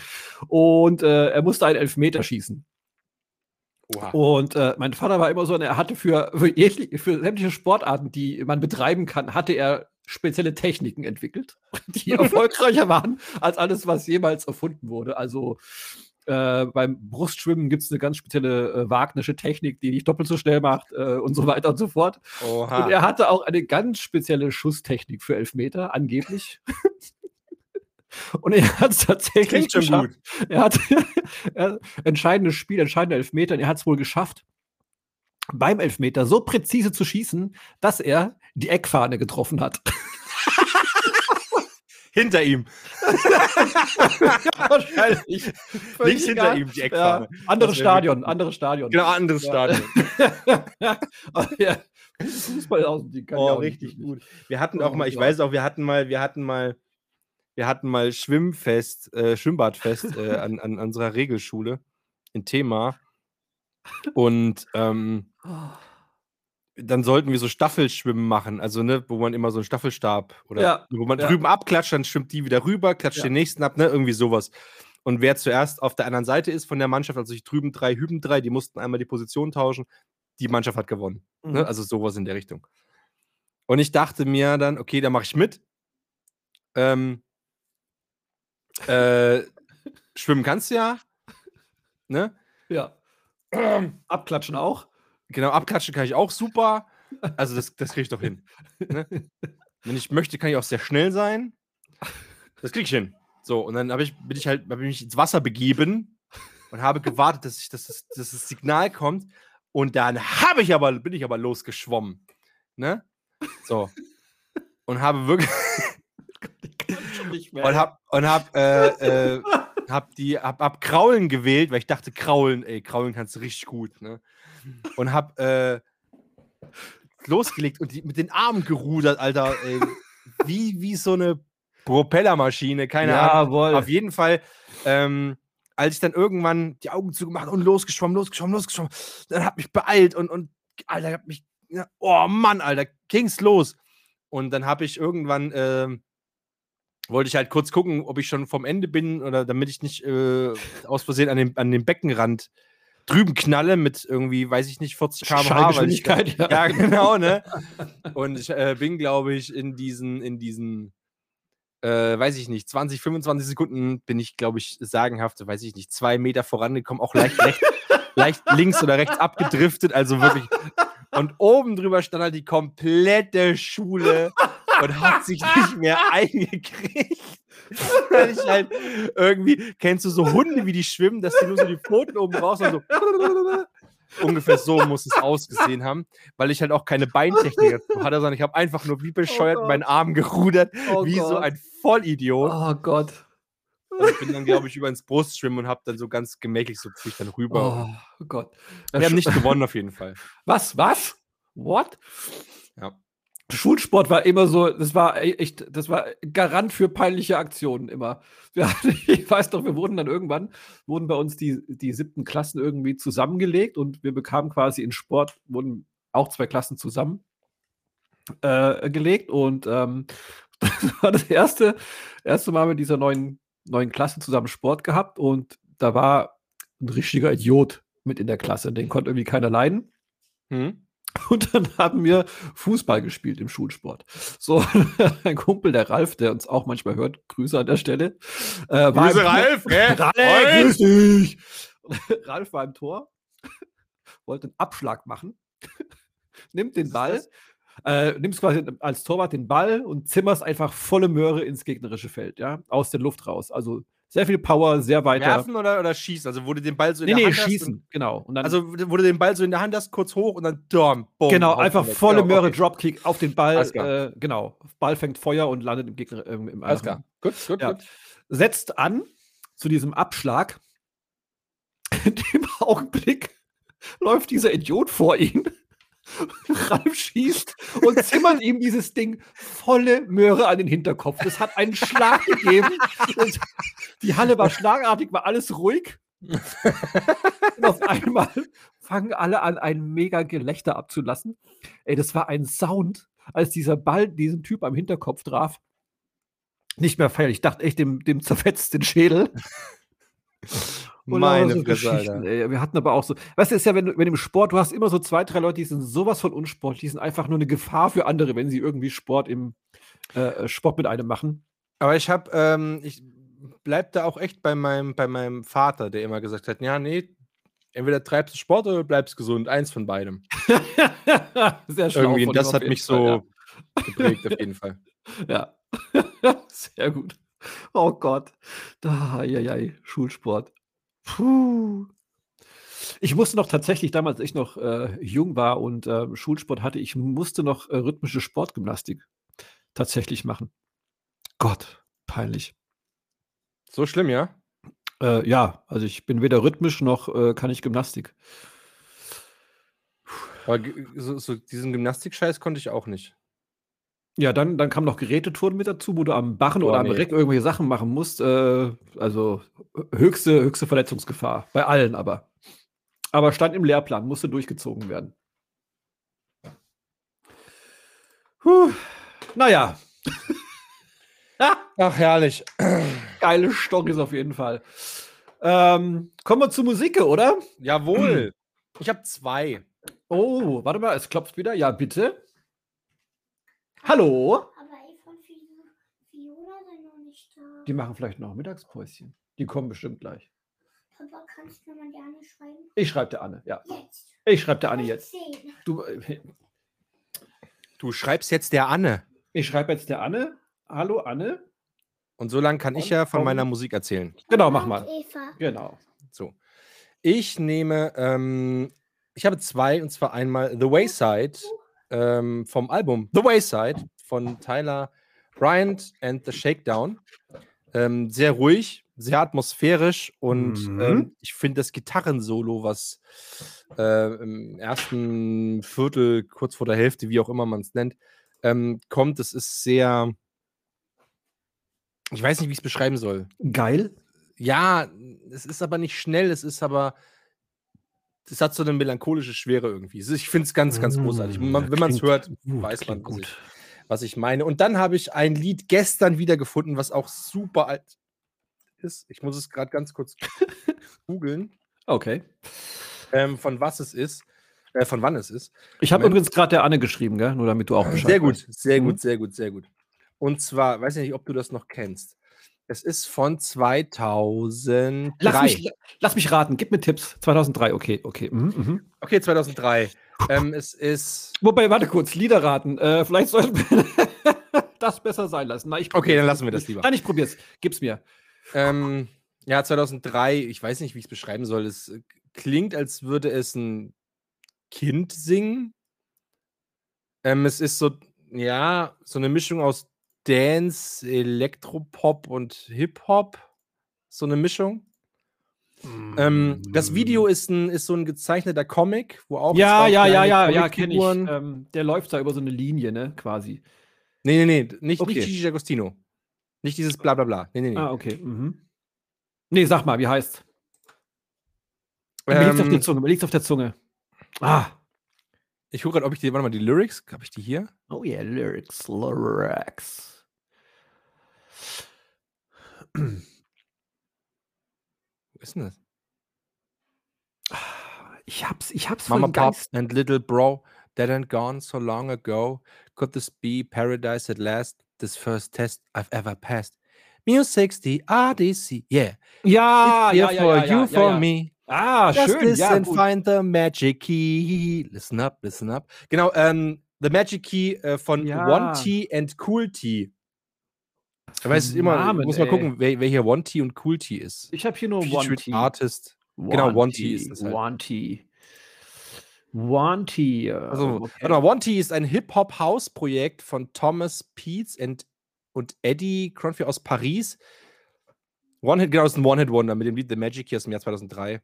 Speaker 4: Und äh, er musste einen Elfmeter schießen.
Speaker 5: Oha.
Speaker 4: Und äh, mein Vater war immer so, er hatte für, für, jegliche- für sämtliche Sportarten, die man betreiben kann, hatte er spezielle Techniken entwickelt, die erfolgreicher waren als alles, was jemals erfunden wurde. Also äh, beim Brustschwimmen gibt es eine ganz spezielle äh, Wagnersche Technik, die dich doppelt so schnell macht äh, und so weiter und so fort.
Speaker 5: Oha.
Speaker 4: Und er hatte auch eine ganz spezielle Schusstechnik für Elfmeter, angeblich. Und er hat es tatsächlich
Speaker 5: Klingt schon
Speaker 4: geschafft.
Speaker 5: gut.
Speaker 4: Er hat er, entscheidendes Spiel, entscheidender Elfmeter. Und er hat es wohl geschafft, beim Elfmeter so präzise zu schießen, dass er die Eckfahne getroffen hat.
Speaker 5: Hinter ihm.
Speaker 4: Wahrscheinlich.
Speaker 5: Links hinter ihm die Eckfahne.
Speaker 4: Ja, anderes Stadion, anderes Stadion.
Speaker 5: Genau, anderes
Speaker 4: Ja.
Speaker 5: Stadion.
Speaker 4: Aber ja, Fußball aus, die kann
Speaker 5: Oh,
Speaker 4: auch nicht
Speaker 5: richtig
Speaker 4: wirklich.
Speaker 5: gut. Wir hatten
Speaker 4: Oh,
Speaker 5: auch mal, ich weiß auch, wir hatten mal, wir hatten mal, wir hatten mal Schwimmfest, äh, Schwimmbadfest äh, an, an unserer Regelschule in Thema. Und ähm, dann sollten wir so Staffelschwimmen machen, also ne, wo man immer so einen Staffelstab oder
Speaker 4: Ja,
Speaker 5: wo man
Speaker 4: ja.
Speaker 5: drüben abklatscht, dann schwimmt die wieder rüber, klatscht
Speaker 4: Ja.
Speaker 5: den nächsten ab, ne, irgendwie sowas. Und wer zuerst auf der anderen Seite ist von der Mannschaft, also die drüben drei, hüben drei, die mussten einmal die Position tauschen, die Mannschaft hat gewonnen. Ne?
Speaker 4: Mhm.
Speaker 5: Also sowas in der Richtung. Und ich dachte mir dann, okay, da mache ich mit. Ähm, äh, schwimmen kannst du ja. Ne?
Speaker 4: Ja. Abklatschen auch.
Speaker 5: Genau, abklatschen kann ich auch super. Also das, das kriege ich doch hin. Ne? Wenn ich möchte, kann ich auch sehr schnell sein. Das kriege ich hin. So, und dann hab ich, bin ich halt, habe ich mich ins Wasser begeben und habe gewartet, dass, ich, dass, das, dass das Signal kommt. Und dann habe ich aber, bin ich aber losgeschwommen. Ne? So. Und habe wirklich.
Speaker 4: Nicht
Speaker 5: und hab, und hab, äh, äh, hab die, hab, hab Kraulen gewählt, weil ich dachte, Kraulen, ey, Kraulen kannst du richtig gut, ne? Und hab, äh, losgelegt und die, mit den Armen gerudert, Alter, ey, wie, wie so eine Propellermaschine, keine Ahnung.
Speaker 4: Jawohl.
Speaker 5: Auf jeden Fall ähm, als ich dann irgendwann die Augen zugemacht und losgeschwommen, losgeschwommen, losgeschwommen, dann hat mich beeilt und, und Alter, hat mich, ja, oh Mann, Alter, ging's los. Und dann habe ich irgendwann, ähm, wollte ich halt kurz gucken, ob ich schon vom Ende bin oder damit ich nicht äh, aus Versehen an den, an den Beckenrand drüben knalle mit irgendwie, weiß ich nicht, 40 km/h.
Speaker 4: ja.
Speaker 5: Ja, genau, ne? Und ich äh, bin, glaube ich, in diesen, in diesen, äh, weiß ich nicht, 20, 25 Sekunden bin ich, glaube ich, sagenhaft, weiß ich nicht, zwei Meter vorangekommen, auch leicht, rechts, leicht links oder rechts abgedriftet, also wirklich. Und oben drüber stand halt die komplette Schule und hat sich nicht mehr eingekriegt. Weil ich halt irgendwie, kennst du so Hunde, wie die schwimmen, dass die nur so die Pfoten oben raus und so. Ungefähr so muss es ausgesehen haben, weil ich halt auch keine Beintechnik dazu hatte, sondern ich habe einfach nur wie bescheuert
Speaker 4: Gott.
Speaker 5: meinen Arm gerudert,
Speaker 4: Oh
Speaker 5: wie so
Speaker 4: Gott.
Speaker 5: ein Vollidiot.
Speaker 4: Oh Gott.
Speaker 5: Und ich bin dann, glaube ich, über ins Brustschwimmen und habe dann so ganz gemächlich so pflicht dann rüber.
Speaker 4: Oh Gott.
Speaker 5: Wir haben nicht gewonnen auf jeden Fall.
Speaker 4: Was? Was? What?
Speaker 5: Ja.
Speaker 4: Schulsport war immer so, das war echt, das war Garant für peinliche Aktionen immer. Wir ich weiß doch, wir wurden dann irgendwann, wurden bei uns die, die siebten Klassen irgendwie zusammengelegt und wir bekamen quasi in Sport, wurden auch zwei Klassen zusammen äh, und ähm, das war das erste, erste Mal mit dieser neuen, neuen Klasse zusammen Sport gehabt und da war ein richtiger Idiot mit in der Klasse, den konnte irgendwie keiner leiden.
Speaker 5: Hm?
Speaker 4: Und dann haben wir Fußball gespielt im Schulsport. So, ein Kumpel, der Ralf, der uns auch manchmal hört, Grüße an der Stelle. Äh,
Speaker 5: Grüße, Ralf, gell?
Speaker 4: Ralf,
Speaker 5: Moin.
Speaker 4: grüß dich! Ralf war im Tor, wollte einen Abschlag machen, nimmt den Ball, äh, nimmst quasi als Torwart den Ball und zimmerst einfach volle Möhre ins gegnerische Feld, ja, aus der Luft raus. Also sehr viel Power, sehr weiter.
Speaker 5: Werfen oder, oder schießen? Also, wo du den Ball so in
Speaker 4: nee,
Speaker 5: der
Speaker 4: nee,
Speaker 5: Hand hast
Speaker 4: schießen,
Speaker 5: und-
Speaker 4: genau. Und dann
Speaker 5: Also, wo du den Ball so in der Hand hast, kurz hoch und dann dom, boom,
Speaker 4: Genau, einfach volle
Speaker 5: Genau,
Speaker 4: Möhre,
Speaker 5: okay.
Speaker 4: Dropkick auf den Ball. Äh, genau. Ball fängt Feuer und landet im Gegner ähm, im
Speaker 5: Alles klar. Gut, gut,
Speaker 4: Ja.
Speaker 5: gut.
Speaker 4: Setzt an zu diesem Abschlag. In dem Augenblick läuft dieser Idiot vor ihn. Ralf schießt und zimmert ihm dieses Ding volle Möhre an den Hinterkopf. Das hat einen Schlag gegeben. Und die Halle war schlagartig, war alles ruhig. Und auf einmal fangen alle an, ein mega Gelächter abzulassen. Ey, das war ein Sound, als dieser Ball diesen Typ am Hinterkopf traf. Nicht mehr feierlich. Ich dachte echt, dem, dem zerfetzt den Schädel.
Speaker 5: Meine
Speaker 4: so
Speaker 5: Fresse,
Speaker 4: Geschichten, ey. Wir hatten aber auch so, weißt du, ist ja, wenn, du- wenn im Sport, du hast immer so zwei, drei Leute, die sind sowas von unsportlich, die sind einfach nur eine Gefahr für andere, wenn sie irgendwie Sport im äh, Sport mit einem machen.
Speaker 5: Aber ich habe, ähm, ich bleib da auch echt bei meinem, bei meinem Vater, der immer gesagt hat, ja, nee, entweder treibst du Sport oder bleibst gesund, eins von beidem.
Speaker 4: Sehr schlau
Speaker 5: Irgendwie, das hat mich
Speaker 4: Fall,
Speaker 5: so geprägt auf jeden Fall.
Speaker 4: Ja. ja. Sehr gut. Oh Gott. Da, ja, ja, Schulsport. Puh. Ich musste noch tatsächlich, damals als ich noch äh, jung war und äh, Schulsport hatte, ich musste noch äh, rhythmische Sportgymnastik tatsächlich machen. Gott, peinlich.
Speaker 5: So schlimm, ja?
Speaker 4: Äh, ja, also ich bin weder rhythmisch noch äh, kann ich Gymnastik.
Speaker 5: Aber so, so diesen Gymnastikscheiß konnte ich auch nicht.
Speaker 4: Ja, dann, dann kam noch Gerätetouren mit dazu, wo du am Barren
Speaker 5: Boah,
Speaker 4: oder am
Speaker 5: nee.
Speaker 4: Reck irgendwelche Sachen machen musst. Äh, also höchste, höchste Verletzungsgefahr. Bei allen aber. Aber stand im Lehrplan, musste durchgezogen werden. Puh. Naja.
Speaker 5: Ach, herrlich.
Speaker 4: Geile Storys auf jeden Fall. Ähm, kommen wir zur Musik, oder?
Speaker 5: Jawohl. Ich habe zwei.
Speaker 4: Oh, warte mal, es klopft wieder. Ja, bitte. Hallo?
Speaker 3: Aber Eva und Fiona sind noch nicht da.
Speaker 4: Die machen vielleicht noch Mittagspäuschen. Die kommen bestimmt gleich.
Speaker 3: Papa, kannst du mal gerne schreiben?
Speaker 4: Ich schreibe der Anne, ja.
Speaker 3: Jetzt.
Speaker 4: Ich schreibe der Anne jetzt. Du,
Speaker 5: Du schreibst jetzt der Anne.
Speaker 4: ich schreibe jetzt der Anne. Hallo Anne.
Speaker 5: Und so lange kann ich
Speaker 4: Und
Speaker 5: ja von meiner Musik erzählen.
Speaker 4: Genau, mach mal.
Speaker 3: Eva.
Speaker 4: Genau.
Speaker 5: So. Ich nehme, ähm, ich habe zwei, und zwar einmal The Wayside ähm, vom Album The Wayside von Tyler Bryant and the Shakedown. Ähm, sehr ruhig, sehr atmosphärisch und
Speaker 4: Mhm.
Speaker 5: ähm, ich finde das Gitarrensolo, was äh, im ersten Viertel, kurz vor der Hälfte, wie auch immer man es nennt, ähm, kommt, das ist sehr, ich weiß nicht, wie ich es beschreiben soll.
Speaker 4: Geil.
Speaker 5: Ja, es ist aber nicht schnell, es ist aber. Es hat so eine melancholische Schwere irgendwie. Ich finde es ganz, ganz großartig.
Speaker 4: Mm,
Speaker 5: Man, wenn man es hört,
Speaker 4: gut,
Speaker 5: weiß man, was
Speaker 4: gut.
Speaker 5: ich, was ich meine. Und dann habe ich ein Lied gestern wiedergefunden, was auch super alt ist. Ich muss es gerade ganz kurz googeln,
Speaker 4: Okay.
Speaker 5: ähm, von was es ist, äh, von wann es ist.
Speaker 4: Ich habe übrigens gerade der Anne geschrieben, gell? Nur damit du auch Bescheid
Speaker 5: Sehr gut, sehr
Speaker 4: Mhm.
Speaker 5: gut, sehr gut, sehr gut. Und zwar, weiß ich nicht, ob du das noch kennst. Es ist von 2003.
Speaker 4: Lass mich, lass mich raten, gib mir Tipps. 2003, okay, okay. Mhm, mhm.
Speaker 5: Okay, 2003. ähm, es ist.
Speaker 4: Wobei, warte kurz, Lieder raten. Äh, vielleicht sollten wir das besser sein lassen. Nein, ich
Speaker 5: Okay, dann lassen wir das lieber.
Speaker 4: Nein, ich probier's. Gib's mir.
Speaker 5: Ähm, ja, 2003, ich weiß nicht, wie ich es beschreiben soll. Es klingt, als würde es ein Kind singen. Ähm, es ist so, ja, so eine Mischung aus Dance, Elektropop und Hip-Hop. So eine Mischung. Ähm, das Video ist, ein, ist so ein gezeichneter Comic, wo auch.
Speaker 4: Ja, ja, ja, ja, ja, kenne ich. Ähm, der läuft da über so eine Linie, ne, quasi.
Speaker 5: Nee, nee, nee, nicht,
Speaker 4: Okay.
Speaker 5: nicht Gigi D'Agostino. Nicht dieses Blablabla. Nee, nee, nee.
Speaker 4: Ah, okay. Mhm. Nee, sag mal, wie heißt? Mir liegt's auf
Speaker 5: Ähm,
Speaker 4: der Zunge, mir liegt's auf der Zunge. Ah.
Speaker 5: ich gucke gerade, ob ich die, warte mal, die Lyrics, habe ich die hier?
Speaker 4: Oh yeah, Lyrics, Lyrics.
Speaker 5: Wo ist denn das?
Speaker 4: Ich hab's, ich hab's
Speaker 5: Mama, Pop and Little Bro, dead and gone so long ago. Could this be paradise at last? This first test I've ever passed. Music's the RDC, yeah.
Speaker 4: Ja, ja, ja,
Speaker 5: for
Speaker 4: ja,
Speaker 5: you,
Speaker 4: ja,
Speaker 5: for
Speaker 4: ja.
Speaker 5: me.
Speaker 4: Ah,
Speaker 5: Just
Speaker 4: schön.
Speaker 5: listen
Speaker 4: Ja,
Speaker 5: and find the magic key. Listen up, listen up. Genau, ähm, The Magic Key äh, von. One T and Cool T. Ich weiß
Speaker 4: für
Speaker 5: immer,
Speaker 4: Namen,
Speaker 5: muss mal gucken, wer, wer hier One T und Cool T ist.
Speaker 4: Ich habe hier nur One T.
Speaker 5: Artist. Genau, One T ist das halt.
Speaker 4: One T. One T. äh,
Speaker 5: Also,
Speaker 4: okay.
Speaker 5: warte mal, One T ist ein Hip-Hop-House-Projekt von Thomas Peets and, und Eddie Cronfield aus Paris. One Hit, genau, das ist ein One-Hit-Wonder mit dem Lied The Magic hier aus dem Jahr 2003.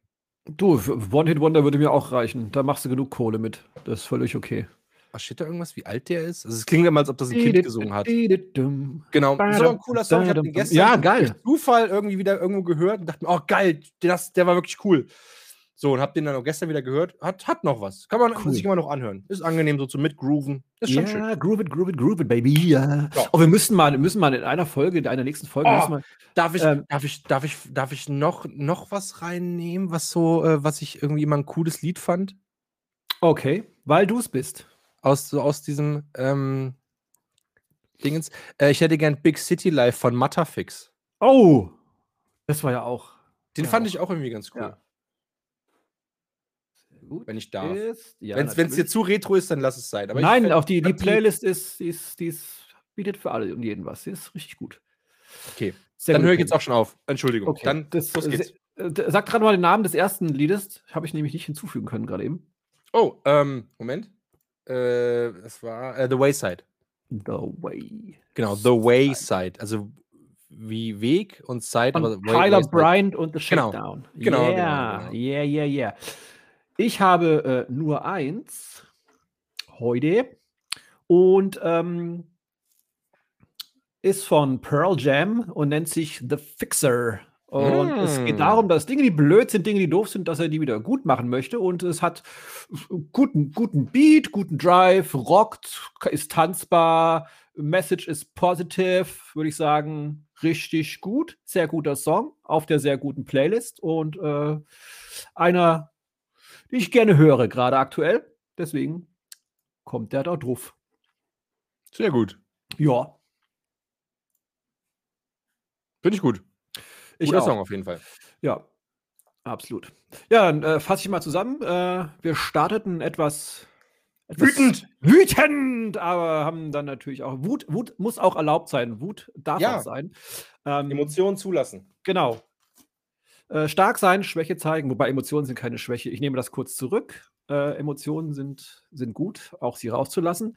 Speaker 4: Du, für One Hit Wonder würde mir auch reichen. Da machst du genug Kohle mit. Das ist völlig okay.
Speaker 5: Ach, steht da irgendwas, wie alt der ist? Also, es klingt immer, als ob das ein Kind gesungen hat.
Speaker 4: Genau.
Speaker 5: Das ist ein cooler Song. Ich habe den gestern
Speaker 4: Ja,
Speaker 5: durch
Speaker 4: geil.
Speaker 5: Zufall irgendwie wieder irgendwo gehört und dachte mir, oh geil, das, der war wirklich cool. So, und hab den dann auch gestern wieder gehört. Hat, hat noch was. Kann man
Speaker 4: Cool.
Speaker 5: sich immer noch anhören. Ist angenehm, so zum Mitgrooven. Ist schon schön.
Speaker 4: Ja, groove it, groove it, groove it, baby. Ja. Oh, wir müssen mal, müssen mal in einer Folge, in einer nächsten Folge,
Speaker 5: Oh.
Speaker 4: wir,
Speaker 5: Darf ich,
Speaker 4: Ähm,
Speaker 5: darf ich, darf ich, darf ich noch, noch was reinnehmen, was so, äh, was ich irgendwie immer ein cooles Lied fand?
Speaker 4: okay, weil du es bist.
Speaker 5: Aus, so aus diesem ähm, Dingens. Äh, ich hätte gern Big City Life von Matterfix.
Speaker 4: Oh, das war ja auch.
Speaker 5: Den
Speaker 4: Ja,
Speaker 5: fand
Speaker 4: auch.
Speaker 5: ich auch irgendwie ganz cool,
Speaker 4: Ja. Gut.
Speaker 5: wenn ich darf.
Speaker 4: Ist, ja,
Speaker 5: Wenn es dir zu retro ist, dann lass es sein. Aber
Speaker 4: Nein, auch die, die Playlist ist, die ist, die ist, bietet für alle und jeden was. Die ist richtig gut.
Speaker 5: Okay,
Speaker 4: Sehr
Speaker 5: dann höre ich jetzt auch schon auf. Entschuldigung.
Speaker 4: Okay,
Speaker 5: Dann
Speaker 4: das,
Speaker 5: los geht's.
Speaker 4: äh, Sag gerade mal den Namen des ersten Liedes. Habe ich nämlich nicht hinzufügen können gerade eben.
Speaker 5: Oh, ähm, Moment. Äh, es war äh, The Wayside.
Speaker 4: The Way.
Speaker 5: Genau, The Wayside. Also wie Weg und aber Way-
Speaker 4: Tyler
Speaker 5: Wayside.
Speaker 4: Bryant und The
Speaker 5: Genau.
Speaker 4: Shakedown.
Speaker 5: Genau, genau,
Speaker 4: yeah,
Speaker 5: genau.
Speaker 4: yeah, yeah, yeah. Ich habe äh, nur eins heute und ähm, ist von Pearl Jam und nennt sich The Fixer. Und es geht
Speaker 5: Mm.
Speaker 4: darum, dass Dinge, die blöd sind, Dinge, die doof sind, dass er die wieder gut machen möchte. Und es hat guten, guten Beat, guten Drive, rockt, ist tanzbar, Message ist positive, würde ich sagen, richtig gut. Sehr guter Song auf der sehr guten Playlist und äh, einer, die ich gerne höre, gerade aktuell. Deswegen kommt der da drauf.
Speaker 5: Sehr gut.
Speaker 4: Ja,
Speaker 5: Finde ich gut.
Speaker 4: Ich
Speaker 5: Guter
Speaker 4: auch.
Speaker 5: Song auf jeden Fall.
Speaker 4: Ja, absolut. Ja, dann äh, fasse ich mal zusammen. Äh, wir starteten etwas, etwas
Speaker 5: Wütend!
Speaker 4: wütend, aber haben dann natürlich auch Wut. Wut muss auch erlaubt sein. Wut darf
Speaker 5: Ja.
Speaker 4: auch sein. Ähm,
Speaker 5: Emotionen zulassen.
Speaker 4: Genau. Äh, stark sein, Schwäche zeigen, wobei Emotionen sind keine Schwäche. Ich nehme das kurz zurück. Äh, Emotionen sind, sind gut, auch sie rauszulassen.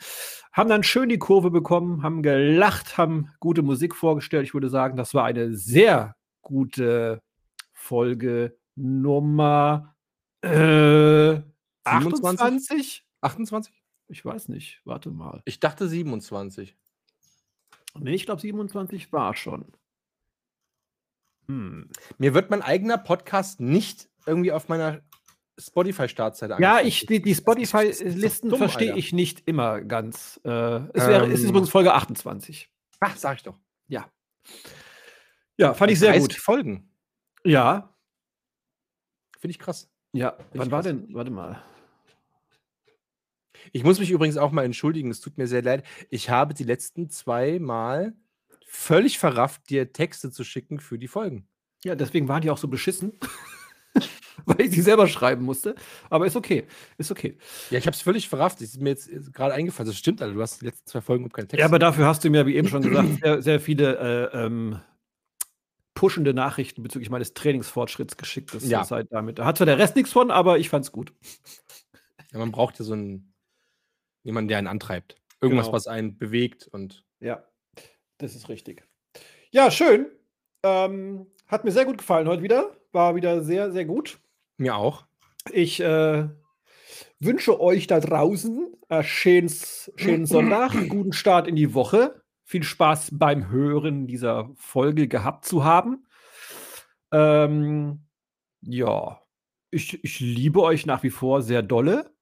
Speaker 4: Haben dann schön die Kurve bekommen, haben gelacht, haben gute Musik vorgestellt. Ich würde sagen, das war eine sehr gute Folge Nummer äh,
Speaker 5: 27?
Speaker 4: 28?
Speaker 5: 28?
Speaker 4: Ich weiß nicht. Warte mal.
Speaker 5: Ich dachte 27.
Speaker 4: Nee, ich glaube 27 war schon. Hm.
Speaker 5: Mir wird mein eigener Podcast nicht irgendwie auf meiner Spotify-Startseite
Speaker 4: Ja,
Speaker 5: angezeigt.
Speaker 4: ich, die, die Spotify-Listen verstehe ich nicht immer ganz. Äh, es, wäre, es ist
Speaker 5: Ähm.
Speaker 4: übrigens Folge 28.
Speaker 5: Ach, sag ich doch.
Speaker 4: Ja. Ja, fand ich sehr
Speaker 5: 30
Speaker 4: gut.
Speaker 5: Folgen.
Speaker 4: Ja.
Speaker 5: Finde ich krass.
Speaker 4: Ja.
Speaker 5: ich
Speaker 4: Wann war
Speaker 5: krass.
Speaker 4: denn? Warte mal.
Speaker 5: Ich muss mich übrigens auch mal entschuldigen, es tut mir sehr leid. Ich habe die letzten zwei Mal völlig verrafft, dir Texte zu schicken für die Folgen.
Speaker 4: Ja, deswegen waren die auch so beschissen. Weil ich sie selber schreiben musste. Aber ist okay. Ist okay.
Speaker 5: Ja, ich habe es völlig verrafft. Das ist mir jetzt gerade eingefallen. Das stimmt, Alter. Du hast die letzten zwei Folgen überhaupt keine Texte.
Speaker 4: Ja, aber dafür hast du mir, wie eben schon gesagt, sehr, sehr viele äh, ähm, pushende Nachrichten bezüglich meines Trainingsfortschritts geschickt. Das
Speaker 5: Ja.
Speaker 4: ist halt damit. Da hat zwar der Rest nichts von, aber ich fand's gut.
Speaker 5: Ja, man braucht ja so einen jemanden, der einen antreibt. Irgendwas,
Speaker 4: Genau.
Speaker 5: was einen bewegt und
Speaker 4: Ja, das ist richtig. Ja, schön. Ähm, hat mir sehr gut gefallen heute wieder. War wieder sehr, sehr gut.
Speaker 5: mir auch.
Speaker 4: Ich äh, wünsche euch da draußen einen schönes, schönen Sonntag, einen guten Start in die Woche. Viel Spaß beim Hören dieser Folge gehabt zu haben. Ähm, ja, ich, ich liebe euch nach wie vor sehr dolle.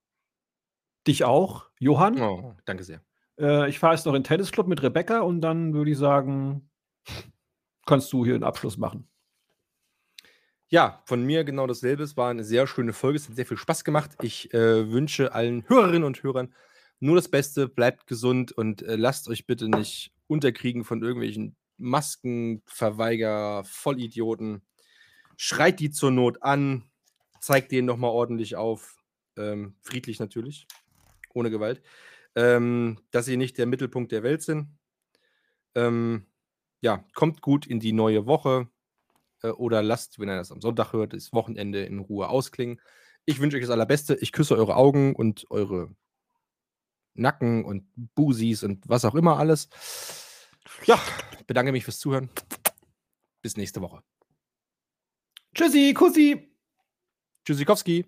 Speaker 4: Dich auch, Johann.
Speaker 5: Oh, danke sehr.
Speaker 4: Äh, ich fahre jetzt noch in den Tennisclub mit Rebecca und dann würde ich sagen, kannst du hier einen Abschluss machen.
Speaker 5: Ja, von mir genau dasselbe. Es war eine sehr schöne Folge. Es hat sehr viel Spaß gemacht. Ich äh, wünsche allen Hörerinnen und Hörern nur das Beste. Bleibt gesund und äh, lasst euch bitte nicht unterkriegen von irgendwelchen Maskenverweiger, Vollidioten. Schreit die zur Not an. Zeigt denen nochmal ordentlich auf. Ähm, friedlich natürlich. Ohne Gewalt. Ähm, dass sie nicht der Mittelpunkt der Welt sind. Ähm, ja, kommt gut in die neue Woche äh, oder lasst, wenn ihr das am Sonntag hört, das Wochenende in Ruhe ausklingen. Ich wünsche euch das Allerbeste. Ich küsse eure Augen und eure Nacken und Busis und was auch immer alles. Ja, bedanke mich fürs Zuhören. Bis nächste Woche.
Speaker 4: Tschüssi, Kussi.
Speaker 5: Tschüssikowski.